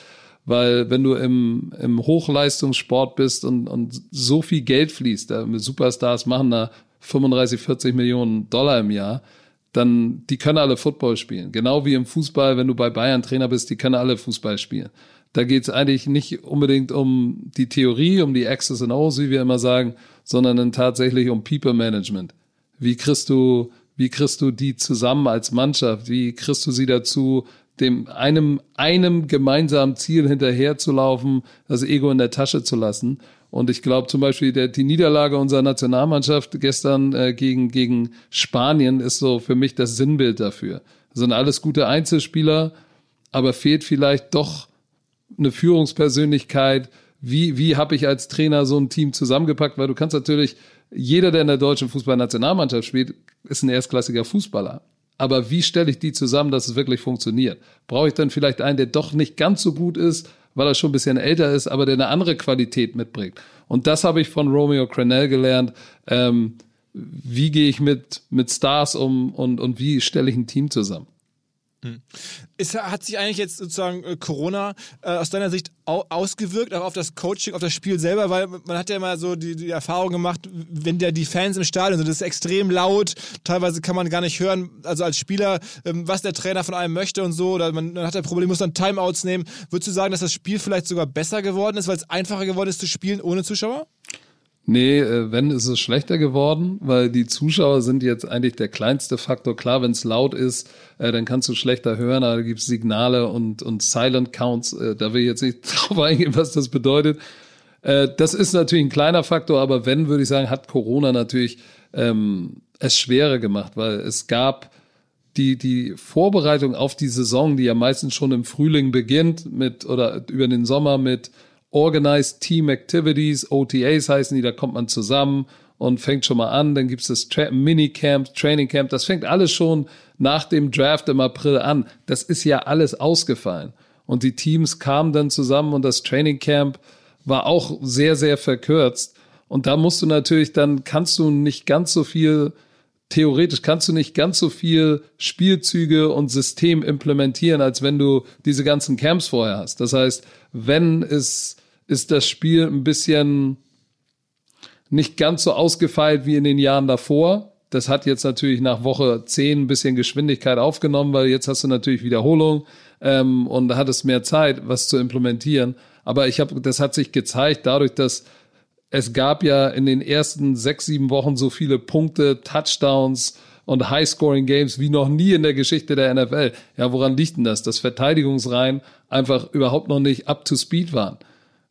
Weil wenn du im, im Hochleistungssport bist und, und so viel Geld fließt, da Superstars machen da 35, 40 Millionen Dollar im Jahr, dann die können alle Football spielen. Genau wie im Fußball, wenn du bei Bayern Trainer bist, die können alle Fußball spielen. Da geht es eigentlich nicht unbedingt um die Theorie, um die X's and O's, wie wir immer sagen, sondern dann tatsächlich um People Management. Wie kriegst du, wie kriegst du die zusammen als Mannschaft? Wie kriegst du sie dazu, dem einem, einem gemeinsamen Ziel hinterherzulaufen, das Ego in der Tasche zu lassen? Und ich glaube zum Beispiel, der, die Niederlage unserer Nationalmannschaft gestern äh, gegen, gegen Spanien ist so für mich das Sinnbild dafür. Das sind alles gute Einzelspieler, aber fehlt vielleicht doch eine Führungspersönlichkeit? Wie, wie habe ich als Trainer so ein Team zusammengepackt? Weil du kannst natürlich, jeder, der in der deutschen Fußballnationalmannschaft spielt, ist ein erstklassiger Fußballer. Aber wie stelle ich die zusammen, dass es wirklich funktioniert? Brauche ich dann vielleicht einen, der doch nicht ganz so gut ist, weil er schon ein bisschen älter ist, aber der eine andere Qualität mitbringt? Und das habe ich von Romeo Crenell gelernt. Ähm, wie gehe ich mit, mit Stars um und, und wie stelle ich ein Team zusammen? Hm. Ist, hat sich eigentlich jetzt sozusagen äh, Corona äh, aus deiner Sicht au ausgewirkt, auch auf das Coaching, auf das Spiel selber? Weil man hat ja immer so die, die Erfahrung gemacht, wenn der die Fans im Stadion sind, das ist extrem laut, teilweise kann man gar nicht hören, also als Spieler, ähm, was der Trainer von einem möchte und so, oder man, man hat ein Problem, muss dann Timeouts nehmen. Würdest du sagen, dass das Spiel vielleicht sogar besser geworden ist, weil es einfacher geworden ist zu spielen ohne Zuschauer? Nee, äh, wenn ist es schlechter geworden, weil die Zuschauer sind jetzt eigentlich der kleinste Faktor. Klar, wenn es laut ist, äh, dann kannst du schlechter hören, aber da gibt es Signale und, und Silent Counts. Äh, da will ich jetzt nicht drauf eingehen, was das bedeutet. Das ist natürlich ein kleiner Faktor, aber wenn, würde ich sagen, hat Corona natürlich ähm, es schwerer gemacht, weil es gab die, die Vorbereitung auf die Saison, die ja meistens schon im Frühling beginnt, mit oder über den Sommer mit Organized Team Activities, OTAs heißen die, da kommt man zusammen und fängt schon mal an. Dann gibt es das Tra Minicamp, Training Camp. Das fängt alles schon nach dem Draft im April an. Das ist ja alles ausgefallen. Und die Teams kamen dann zusammen und das Training Camp war auch sehr, sehr verkürzt. Und da musst du natürlich, dann kannst du nicht ganz so viel, theoretisch kannst du nicht ganz so viel Spielzüge und System implementieren, als wenn du diese ganzen Camps vorher hast. Das heißt, wenn es ist das Spiel ein bisschen nicht ganz so ausgefeilt wie in den Jahren davor. Das hat jetzt natürlich nach Woche 10 ein bisschen Geschwindigkeit aufgenommen, weil jetzt hast du natürlich Wiederholung ähm, und da hat es mehr Zeit, was zu implementieren. Aber ich habe, das hat sich gezeigt, dadurch, dass es gab ja in den ersten sechs, sieben Wochen so viele Punkte, Touchdowns und High-Scoring-Games wie noch nie in der Geschichte der NFL. Ja, woran liegt denn das? Dass Verteidigungsreihen einfach überhaupt noch nicht up to speed waren.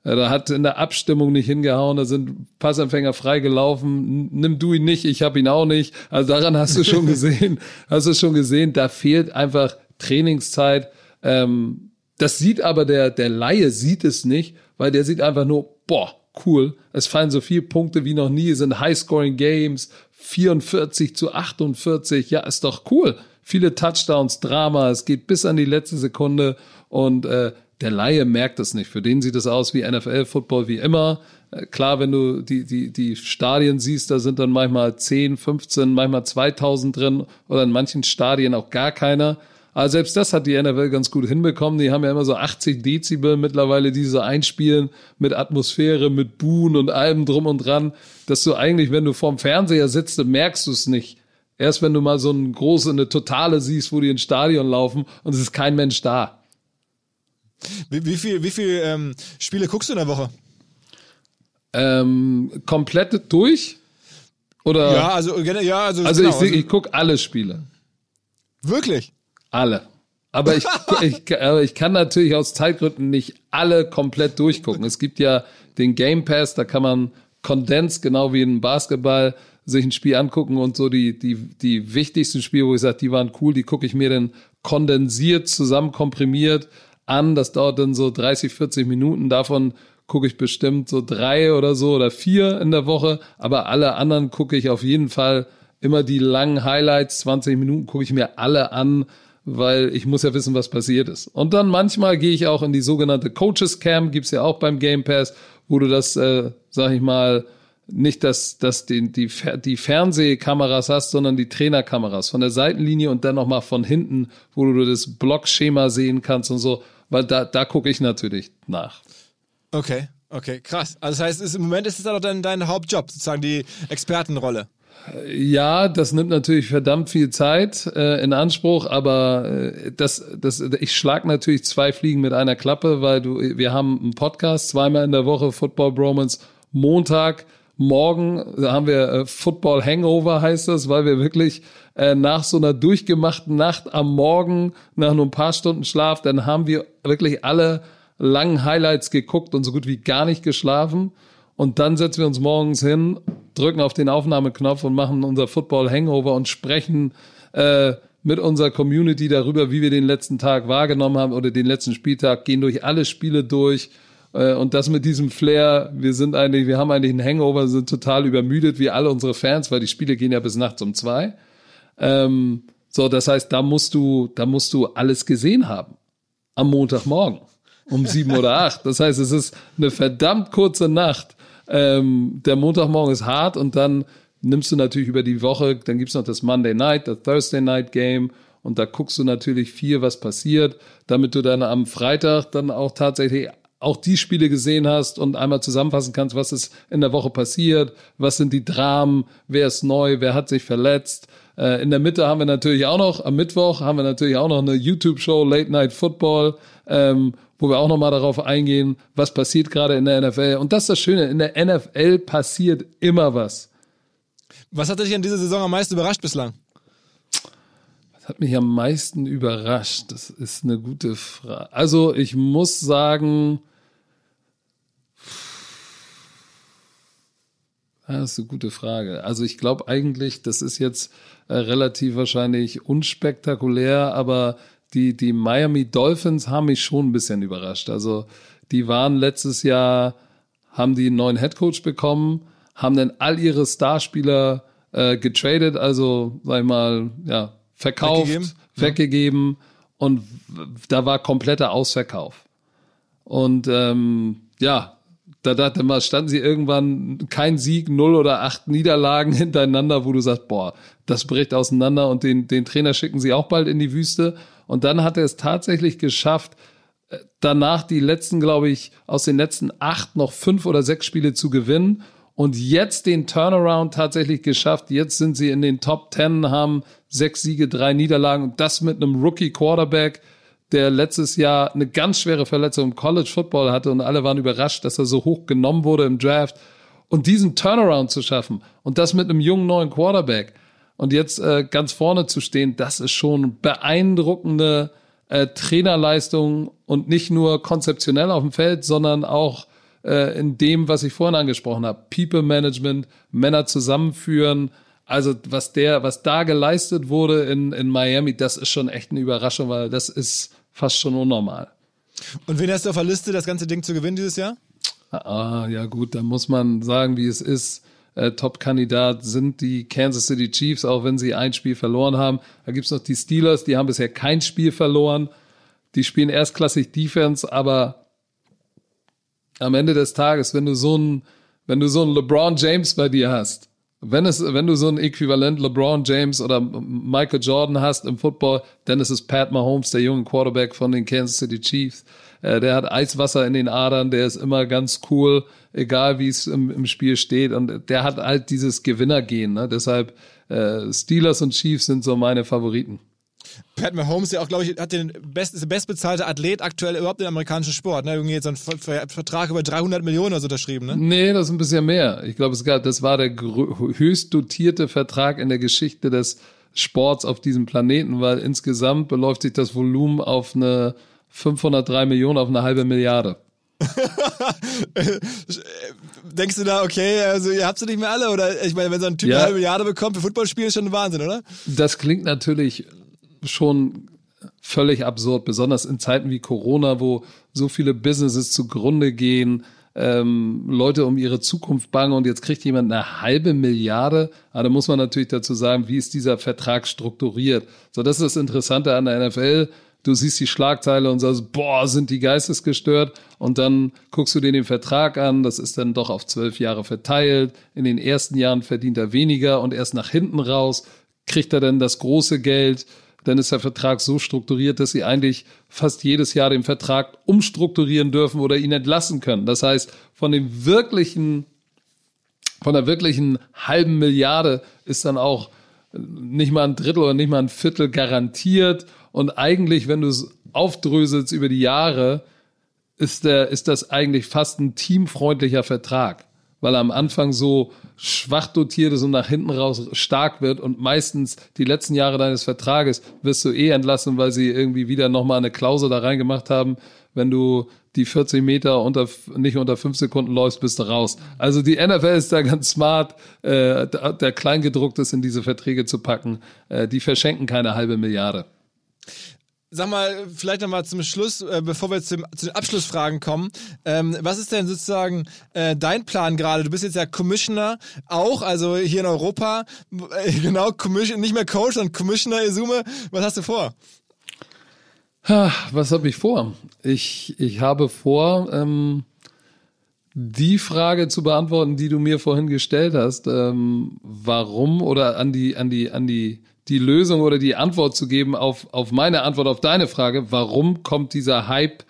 Ja, da hat in der Abstimmung nicht hingehauen, da sind Passempfänger freigelaufen. Nimm du ihn nicht, ich habe ihn auch nicht. Also daran hast du schon gesehen, hast du schon gesehen, da fehlt einfach Trainingszeit. Ähm, das sieht aber der, der Laie sieht es nicht, weil der sieht einfach nur, boah, cool. Es fallen so viele Punkte wie noch nie, es sind High-Scoring Games, 44 zu 48. Ja, ist doch cool. Viele Touchdowns, Drama, es geht bis an die letzte Sekunde und äh, der Laie merkt es nicht. Für den sieht es aus wie NFL-Football wie immer. Äh, klar, wenn du die, die, die Stadien siehst, da sind dann manchmal 10, 15, manchmal 2000 drin oder in manchen Stadien auch gar keiner. Aber selbst das hat die NFL ganz gut hinbekommen. Die haben ja immer so 80 Dezibel mittlerweile, die so einspielen mit Atmosphäre, mit Buhen und allem drum und dran, dass du eigentlich, wenn du vorm Fernseher sitzt, merkst du es nicht. Erst wenn du mal so eine große, eine totale siehst, wo die ins Stadion laufen und es ist kein Mensch da. Wie, wie viel, wie viel ähm, Spiele guckst du in der Woche? Ähm, komplett durch? Oder? Ja, also, ja, also, also genau, ich, ich gucke alle Spiele. Wirklich? Alle. Aber ich, ich, aber ich kann natürlich aus Zeitgründen nicht alle komplett durchgucken. Es gibt ja den Game Pass, da kann man Kondens, genau wie in Basketball, sich ein Spiel angucken und so die, die, die wichtigsten Spiele, wo ich sage, die waren cool, die gucke ich mir dann kondensiert, zusammen komprimiert an. Das dauert dann so 30, 40 Minuten. Davon gucke ich bestimmt so drei oder so oder vier in der Woche. Aber alle anderen gucke ich auf jeden Fall immer die langen Highlights, 20 Minuten gucke ich mir alle an, weil ich muss ja wissen, was passiert ist. Und dann manchmal gehe ich auch in die sogenannte Coaches Camp, gibt's ja auch beim Game Pass, wo du das, äh, sag ich mal, nicht dass, dass die, die, die Fernsehkameras hast, sondern die Trainerkameras von der Seitenlinie und dann nochmal von hinten, wo du das Blockschema sehen kannst und so, weil da, da gucke ich natürlich nach. Okay, okay, krass. Also das heißt, ist, im Moment ist es dann auch dein, dein Hauptjob, sozusagen die Expertenrolle. Ja, das nimmt natürlich verdammt viel Zeit äh, in Anspruch, aber äh, das, das, ich schlag natürlich zwei Fliegen mit einer Klappe, weil du, wir haben einen Podcast zweimal in der Woche, Football Bromance, Montag, morgen haben wir äh, Football Hangover heißt das, weil wir wirklich äh, nach so einer durchgemachten Nacht am Morgen, nach nur ein paar Stunden Schlaf, dann haben wir wirklich alle langen Highlights geguckt und so gut wie gar nicht geschlafen. Und dann setzen wir uns morgens hin, drücken auf den Aufnahmeknopf und machen unser Football Hangover und sprechen äh, mit unserer Community darüber, wie wir den letzten Tag wahrgenommen haben oder den letzten Spieltag, gehen durch alle Spiele durch. Äh, und das mit diesem Flair, wir sind eigentlich, wir haben eigentlich einen Hangover, sind total übermüdet, wie alle unsere Fans, weil die Spiele gehen ja bis nachts um zwei. Ähm, so, das heißt, da musst du, da musst du alles gesehen haben. Am Montagmorgen um sieben oder acht. Das heißt, es ist eine verdammt kurze Nacht. Ähm, der Montagmorgen ist hart und dann nimmst du natürlich über die Woche, dann gibt's noch das Monday Night, das Thursday Night Game und da guckst du natürlich viel, was passiert, damit du dann am Freitag dann auch tatsächlich auch die Spiele gesehen hast und einmal zusammenfassen kannst, was ist in der Woche passiert, was sind die Dramen, wer ist neu, wer hat sich verletzt. Äh, in der Mitte haben wir natürlich auch noch, am Mittwoch haben wir natürlich auch noch eine YouTube-Show, Late Night Football, ähm, wo wir auch nochmal darauf eingehen, was passiert gerade in der NFL. Und das ist das Schöne, in der NFL passiert immer was. Was hat dich in dieser Saison am meisten überrascht bislang? Hat mich am meisten überrascht? Das ist eine gute Frage. Also ich muss sagen, das ist eine gute Frage. Also ich glaube eigentlich, das ist jetzt äh, relativ wahrscheinlich unspektakulär, aber die, die Miami Dolphins haben mich schon ein bisschen überrascht. Also die waren letztes Jahr, haben die einen neuen Headcoach bekommen, haben dann all ihre Starspieler äh, getradet, also sag ich mal, ja, verkauft, weggegeben, weggegeben und da war kompletter Ausverkauf. Und ähm, ja, da dachte man, standen sie irgendwann kein Sieg, null oder acht Niederlagen hintereinander, wo du sagst, boah, das bricht auseinander und den, den Trainer schicken sie auch bald in die Wüste. Und dann hat er es tatsächlich geschafft, äh, danach die letzten, glaube ich, aus den letzten acht noch fünf oder sechs Spiele zu gewinnen und jetzt den Turnaround tatsächlich geschafft. Jetzt sind sie in den Top Ten, haben sechs Siege, drei Niederlagen und das mit einem Rookie Quarterback, der letztes Jahr eine ganz schwere Verletzung im College Football hatte und alle waren überrascht, dass er so hoch genommen wurde im Draft und diesen Turnaround zu schaffen und das mit einem jungen neuen Quarterback und jetzt äh, ganz vorne zu stehen, das ist schon beeindruckende äh, Trainerleistung und nicht nur konzeptionell auf dem Feld, sondern auch äh, in dem, was ich vorhin angesprochen habe. People Management, Männer zusammenführen. Also was der, was da geleistet wurde in, in Miami, das ist schon echt eine Überraschung, weil das ist fast schon unnormal. Und wen hast du auf der Liste, das ganze Ding zu gewinnen dieses Jahr? Ah, ja gut, da muss man sagen, wie es ist äh, Top-Kandidat sind die Kansas City Chiefs, auch wenn sie ein Spiel verloren haben. Da gibt's noch die Steelers, die haben bisher kein Spiel verloren. Die spielen erstklassig Defense, aber am Ende des Tages, wenn du so ein, wenn du so ein LeBron James bei dir hast, wenn es, wenn du so ein Äquivalent LeBron James oder Michael Jordan hast im Football, dann ist es Pat Mahomes, der junge Quarterback von den Kansas City Chiefs. Äh, der hat Eiswasser in den Adern, der ist immer ganz cool, egal wie es im, im Spiel steht. Und der hat halt dieses Gewinnergehen. Ne? Deshalb äh, Steelers und Chiefs sind so meine Favoriten. Pat Mahomes, der auch, glaube ich, hat den best, ist der bestbezahlte Athlet aktuell überhaupt im amerikanischen Sport. Ne? Irgendwie jetzt einen Vertrag über 300 Millionen oder so unterschrieben, ne? Nee, das ist ein bisschen mehr. Ich glaube, es gab, das war der höchst dotierte Vertrag in der Geschichte des Sports auf diesem Planeten, weil insgesamt beläuft sich das Volumen auf eine 503 Millionen, auf eine halbe Milliarde. Denkst du da, okay, also ihr habt sie nicht mehr alle? Oder ich meine, wenn so ein Typ ja. eine halbe Milliarde bekommt für Footballspiel, ist schon ein Wahnsinn, oder? Das klingt natürlich schon völlig absurd, besonders in Zeiten wie Corona, wo so viele Businesses zugrunde gehen, ähm, Leute um ihre Zukunft bangen und jetzt kriegt jemand eine halbe Milliarde. Aber da muss man natürlich dazu sagen, wie ist dieser Vertrag strukturiert? So, das ist das Interessante an der NFL du siehst die Schlagzeile und sagst, boah, sind die geistesgestört. Und dann guckst du dir den Vertrag an, das ist dann doch auf zwölf Jahre verteilt. In den ersten Jahren verdient er weniger und erst nach hinten raus kriegt er dann das große Geld. Dann ist der Vertrag so strukturiert, dass sie eigentlich fast jedes Jahr den Vertrag umstrukturieren dürfen oder ihn entlassen können. Das heißt, von dem wirklichen, von der wirklichen halben Milliarde ist dann auch nicht mal ein Drittel oder nicht mal ein Viertel garantiert und eigentlich, wenn du es aufdröselst über die Jahre, ist, der, ist das eigentlich fast ein teamfreundlicher Vertrag, weil er am Anfang so schwach dotiert ist und nach hinten raus stark wird und meistens die letzten Jahre deines Vertrages wirst du eh entlassen, weil sie irgendwie wieder nochmal eine Klausel da reingemacht haben, wenn du die 40 Meter unter, nicht unter fünf Sekunden läufst, bist du raus. Also die NFL ist da ganz smart, äh, der Kleingedrucktes in diese Verträge zu packen. Äh, die verschenken keine halbe Milliarde. Sag mal, vielleicht nochmal zum Schluss, äh, bevor wir zum, zu den Abschlussfragen kommen. Ähm, was ist denn sozusagen äh, dein Plan gerade? Du bist jetzt ja Commissioner auch, also hier in Europa. Äh, genau, Commission, nicht mehr Coach, sondern Commissioner Isume. Was hast du vor? Was habe ich vor? Ich, ich habe vor, ähm, die Frage zu beantworten, die du mir vorhin gestellt hast. Ähm, warum oder an die, an die, an die die Lösung oder die Antwort zu geben auf, auf meine Antwort auf deine Frage, warum kommt dieser Hype,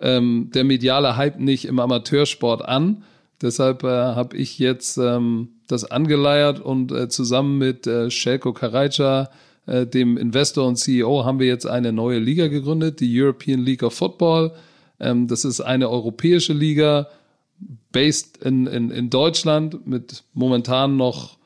ähm, der mediale Hype nicht im Amateursport an? Deshalb äh, habe ich jetzt ähm, das angeleiert und äh, zusammen mit äh, Shelko Karajca, äh, dem Investor und CEO, haben wir jetzt eine neue Liga gegründet, die European League of Football. Ähm, das ist eine europäische Liga, based in, in, in Deutschland mit momentan noch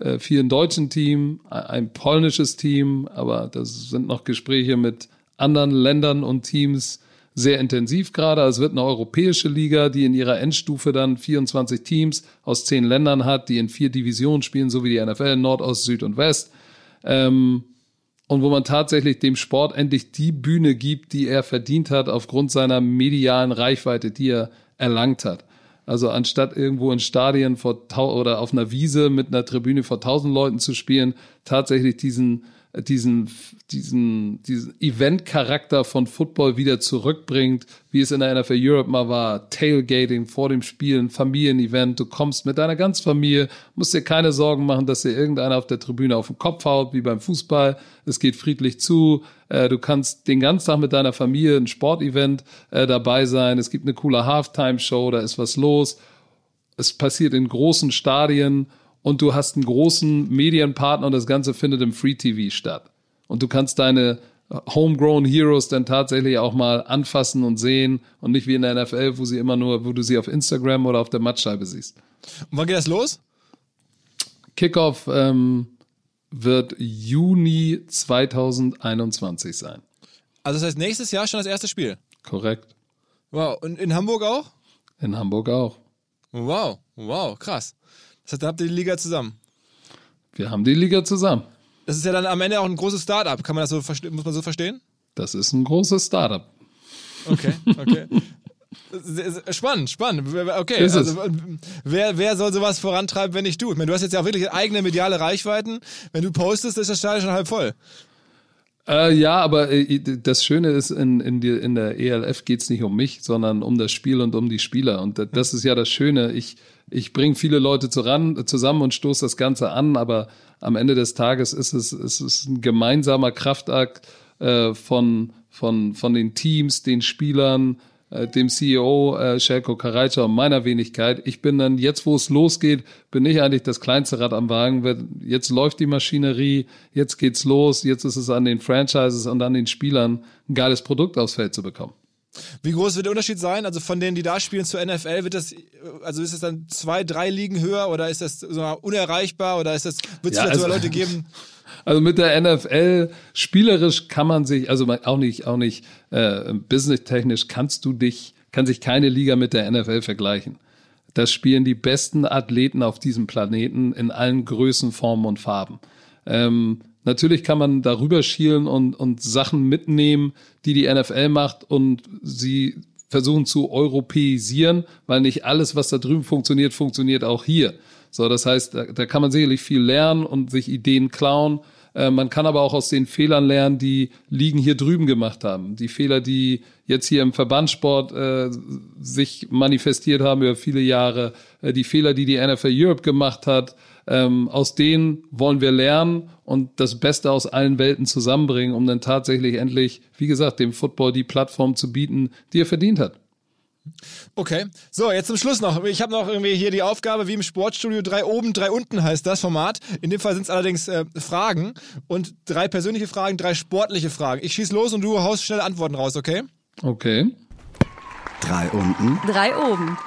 äh, vielen deutschen Team, ein polnisches Team, aber das sind noch Gespräche mit anderen Ländern und Teams sehr intensiv gerade. Es wird eine europäische Liga, die in ihrer Endstufe dann 24 Teams aus zehn Ländern hat, die in vier Divisionen spielen, so wie die NFL, Nord, Ost, Süd und West. Ähm, und wo man tatsächlich dem Sport endlich die Bühne gibt, die er verdient hat aufgrund seiner medialen Reichweite, die er erlangt hat. Also anstatt irgendwo in Stadien vor oder auf einer Wiese mit einer Tribüne vor tausend Leuten zu spielen, tatsächlich diesen diesen, diesen, diesen Event-Charakter von Football wieder zurückbringt, wie es in der NFL Europe mal war, Tailgating vor dem Spiel, ein Familienevent, du kommst mit deiner ganzen Familie, musst dir keine Sorgen machen, dass dir irgendeiner auf der Tribüne auf den Kopf haut, wie beim Fußball, es geht friedlich zu, äh, du kannst den ganzen Tag mit deiner Familie ein Sportevent äh, dabei sein, es gibt eine coole Halftime-Show, da ist was los, es passiert in großen Stadien, und du hast einen großen Medienpartner und das Ganze findet im Free TV statt. Und du kannst deine Homegrown Heroes dann tatsächlich auch mal anfassen und sehen und nicht wie in der NFL, wo sie immer nur, wo du sie auf Instagram oder auf der Mattscheibe siehst. Und wann geht das los? Kickoff ähm, wird Juni 2021 sein. Also das heißt nächstes Jahr schon das erste Spiel? Korrekt. Wow. Und in Hamburg auch? In Hamburg auch. Wow, wow, krass. Das heißt, da habt ihr die Liga zusammen. Wir haben die Liga zusammen. Das ist ja dann am Ende auch ein großes Startup. Kann man das so muss man so verstehen? Das ist ein großes Startup. Okay, okay. Spannend, spannend. Okay, also, wer, wer soll sowas vorantreiben, wenn nicht du? Ich meine, du hast jetzt ja auch wirklich eigene mediale Reichweiten. Wenn du postest, ist das Stadion schon halb voll. Äh, ja, aber äh, das Schöne ist, in, in, die, in der ELF geht's nicht um mich, sondern um das Spiel und um die Spieler. Und das ist ja das Schöne. Ich, ich bringe viele Leute zusammen und stoße das Ganze an, aber am Ende des Tages ist es, ist es ein gemeinsamer Kraftakt äh, von, von, von den Teams, den Spielern, äh, dem CEO äh, Shelko Karajca und meiner Wenigkeit. Ich bin dann jetzt, wo es losgeht, bin ich eigentlich das kleinste Rad am Wagen. Jetzt läuft die Maschinerie, jetzt geht's los, jetzt ist es an den Franchises und an den Spielern, ein geiles Produkt aufs Feld zu bekommen. Wie groß wird der Unterschied sein? Also von denen, die da spielen zur NFL, wird das, also ist es dann zwei, drei Ligen höher oder ist das so unerreichbar oder ist das, wird es ja, vielleicht also, sogar Leute geben? Also mit der NFL spielerisch kann man sich, also auch nicht, auch nicht äh, businesstechnisch kannst du dich, kann sich keine Liga mit der NFL vergleichen. Das spielen die besten Athleten auf diesem Planeten in allen Größen, Formen und Farben. Ähm, natürlich kann man darüber schielen und, und Sachen mitnehmen, die die NFL macht und sie versuchen zu europäisieren, weil nicht alles, was da drüben funktioniert, funktioniert auch hier. So, das heißt, da, da kann man sicherlich viel lernen und sich Ideen klauen. Äh, man kann aber auch aus den Fehlern lernen, die Ligen hier drüben gemacht haben. Die Fehler, die jetzt hier im Verbandssport äh, sich manifestiert haben über viele Jahre, äh, die Fehler, die die NFL Europe gemacht hat. Ähm, aus denen wollen wir lernen und das Beste aus allen Welten zusammenbringen, um dann tatsächlich endlich, wie gesagt, dem Football die Plattform zu bieten, die er verdient hat. Okay, so jetzt zum Schluss noch. Ich habe noch irgendwie hier die Aufgabe, wie im Sportstudio, drei oben, drei unten heißt das Format. In dem Fall sind es allerdings äh, Fragen und drei persönliche Fragen, drei sportliche Fragen. Ich schieß los und du haust schnelle Antworten raus, okay? Okay. Drei unten. Drei oben.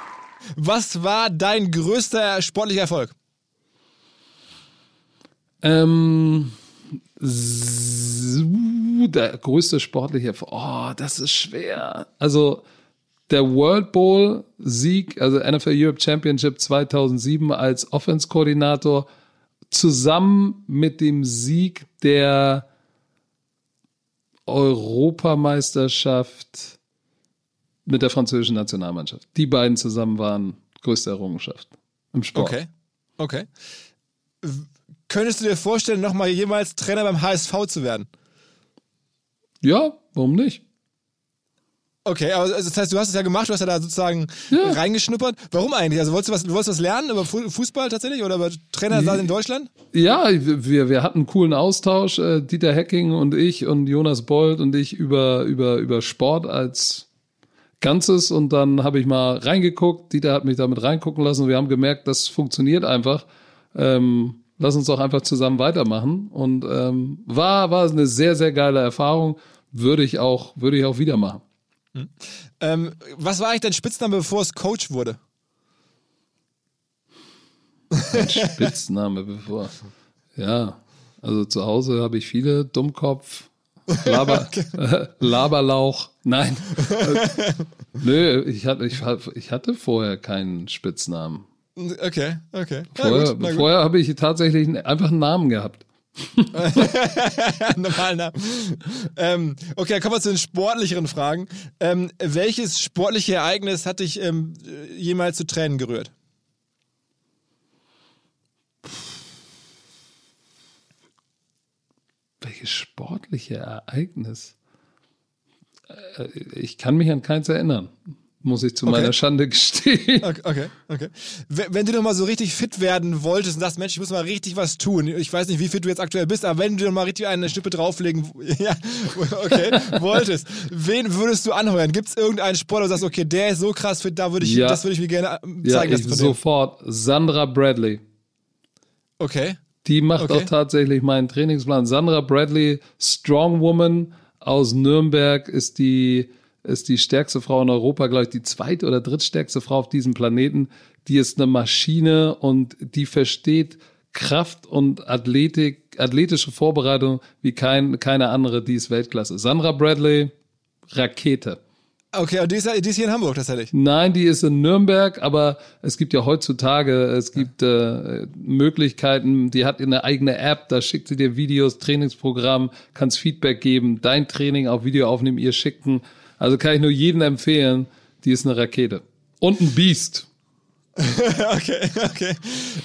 Was war dein größter sportlicher Erfolg? Ähm, der größte sportliche. Oh, das ist schwer. Also der World Bowl Sieg, also NFL Europe Championship 2007 als Offense-Koordinator zusammen mit dem Sieg der Europameisterschaft mit der französischen Nationalmannschaft. Die beiden zusammen waren größte Errungenschaft im Sport. Okay. Okay. Könntest du dir vorstellen, nochmal jemals Trainer beim HSV zu werden? Ja, warum nicht? Okay, aber das heißt, du hast es ja gemacht, du hast ja da sozusagen ja. reingeschnuppert. Warum eigentlich? Also wolltest du was, du wolltest was lernen über Fußball tatsächlich oder über Trainer in Deutschland? Ja, wir, wir hatten einen coolen Austausch, äh, Dieter Hecking und ich und Jonas Bold und ich über, über, über Sport als Ganzes und dann habe ich mal reingeguckt, Dieter hat mich damit reingucken lassen und wir haben gemerkt, das funktioniert einfach. Ähm, lass uns doch einfach zusammen weitermachen und ähm, war, war eine sehr, sehr geile Erfahrung, würde ich auch, würde ich auch wieder machen. Hm. Ähm, was war eigentlich dein Spitzname, bevor es Coach wurde? Ein Spitzname bevor. Ja, also zu Hause habe ich viele Dummkopf, Laber, äh, Laberlauch. Nein. Nö, ich hatte, ich, ich hatte vorher keinen Spitznamen. Okay, okay. Vorher, vorher habe ich tatsächlich einfach einen Namen gehabt. Normalen Namen. Ähm, okay, dann kommen wir zu den sportlicheren Fragen. Ähm, welches sportliche Ereignis hat dich ähm, jemals zu Tränen gerührt? Welches sportliche Ereignis? Äh, ich kann mich an keins erinnern muss ich zu okay. meiner Schande gestehen. Okay, okay, okay. Wenn du noch mal so richtig fit werden wolltest und sagst, Mensch, ich muss mal richtig was tun. Ich weiß nicht, wie fit du jetzt aktuell bist, aber wenn du noch mal richtig eine Stippe drauflegen, ja, okay, wolltest, wen würdest du anheuern? Gibt es irgendeinen Sportler, wo du sagst, okay, der ist so krass fit, da würde ich, ja. das würde ich mir gerne äh, zeigen. Ja, ich sofort. Sandra Bradley. Okay. Die macht okay. auch tatsächlich meinen Trainingsplan. Sandra Bradley, Strong Woman aus Nürnberg, ist die ist die stärkste Frau in Europa, glaube ich, die zweite oder drittstärkste Frau auf diesem Planeten. Die ist eine Maschine und die versteht Kraft und Athletik, athletische Vorbereitung wie kein, keine andere, die ist Weltklasse. Sandra Bradley, Rakete. Okay, und die ist, die ist hier in Hamburg tatsächlich? Nein, die ist in Nürnberg, aber es gibt ja heutzutage, es gibt äh, Möglichkeiten, die hat eine eigene App, da schickt sie dir Videos, Trainingsprogramm, kannst Feedback geben, dein Training auf Video aufnehmen, ihr schicken. Also kann ich nur jedem empfehlen, die ist eine Rakete. Und ein Biest. okay, okay.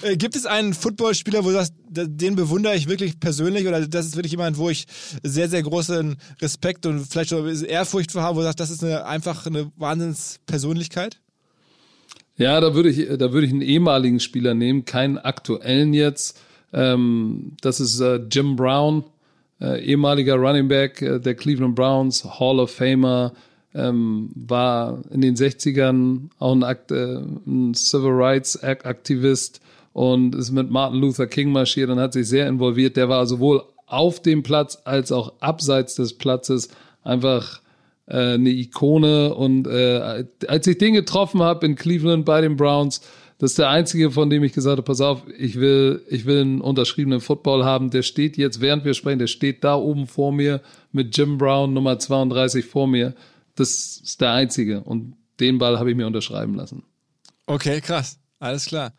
Äh, gibt es einen Footballspieler, wo du sagst, den bewundere ich wirklich persönlich oder das ist wirklich jemand, wo ich sehr, sehr großen Respekt und vielleicht auch Ehrfurcht vor habe, wo du sagst, das ist eine, einfach eine Wahnsinnspersönlichkeit? Ja, da würde ich, da würde ich einen ehemaligen Spieler nehmen, keinen aktuellen jetzt. Ähm, das ist äh, Jim Brown ehemaliger Running Back äh, der Cleveland Browns, Hall of Famer, ähm, war in den 60ern auch ein, Akt, äh, ein Civil Rights Aktivist und ist mit Martin Luther King marschiert und hat sich sehr involviert. Der war sowohl auf dem Platz als auch abseits des Platzes einfach äh, eine Ikone. Und äh, als ich den getroffen habe in Cleveland bei den Browns, das ist der einzige, von dem ich gesagt habe, pass auf, ich will, ich will einen unterschriebenen Football haben. Der steht jetzt, während wir sprechen, der steht da oben vor mir mit Jim Brown Nummer 32 vor mir. Das ist der einzige. Und den Ball habe ich mir unterschreiben lassen. Okay, krass. Alles klar.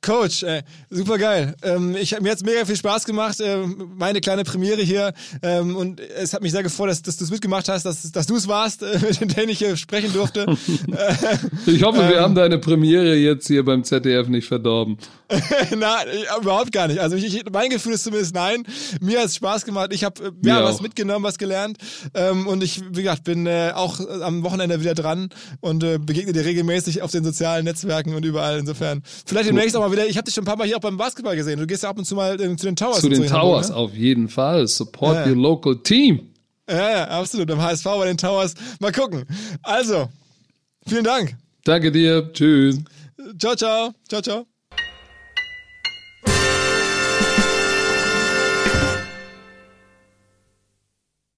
Coach, äh, super geil. Ähm, ich, mir hat es mega viel Spaß gemacht, äh, meine kleine Premiere hier. Ähm, und es hat mich sehr gefreut, dass, dass du es mitgemacht hast, dass, dass du es warst, äh, mit dem ich hier sprechen durfte. ich hoffe, wir ähm, haben deine Premiere jetzt hier beim ZDF nicht verdorben. Na, überhaupt gar nicht. Also ich, ich, mein Gefühl ist zumindest nein. Mir hat es Spaß gemacht. Ich habe äh, ja, was mitgenommen, was gelernt. Ähm, und ich, wie gesagt, bin äh, auch am Wochenende wieder dran und äh, begegne dir regelmäßig auf den sozialen Netzwerken und überall. Insofern. Vielleicht demnächst auch mal wieder. Ich habe dich schon ein paar Mal hier auch beim Basketball gesehen. Du gehst ja ab und zu mal äh, zu den Towers. Zu den so Towers, Hamburg, ne? auf jeden Fall. Support ja, your local team. Ja, ja, absolut. Am HSV bei den Towers. Mal gucken. Also, vielen Dank. Danke dir. Tschüss. Ciao, ciao. Ciao, ciao.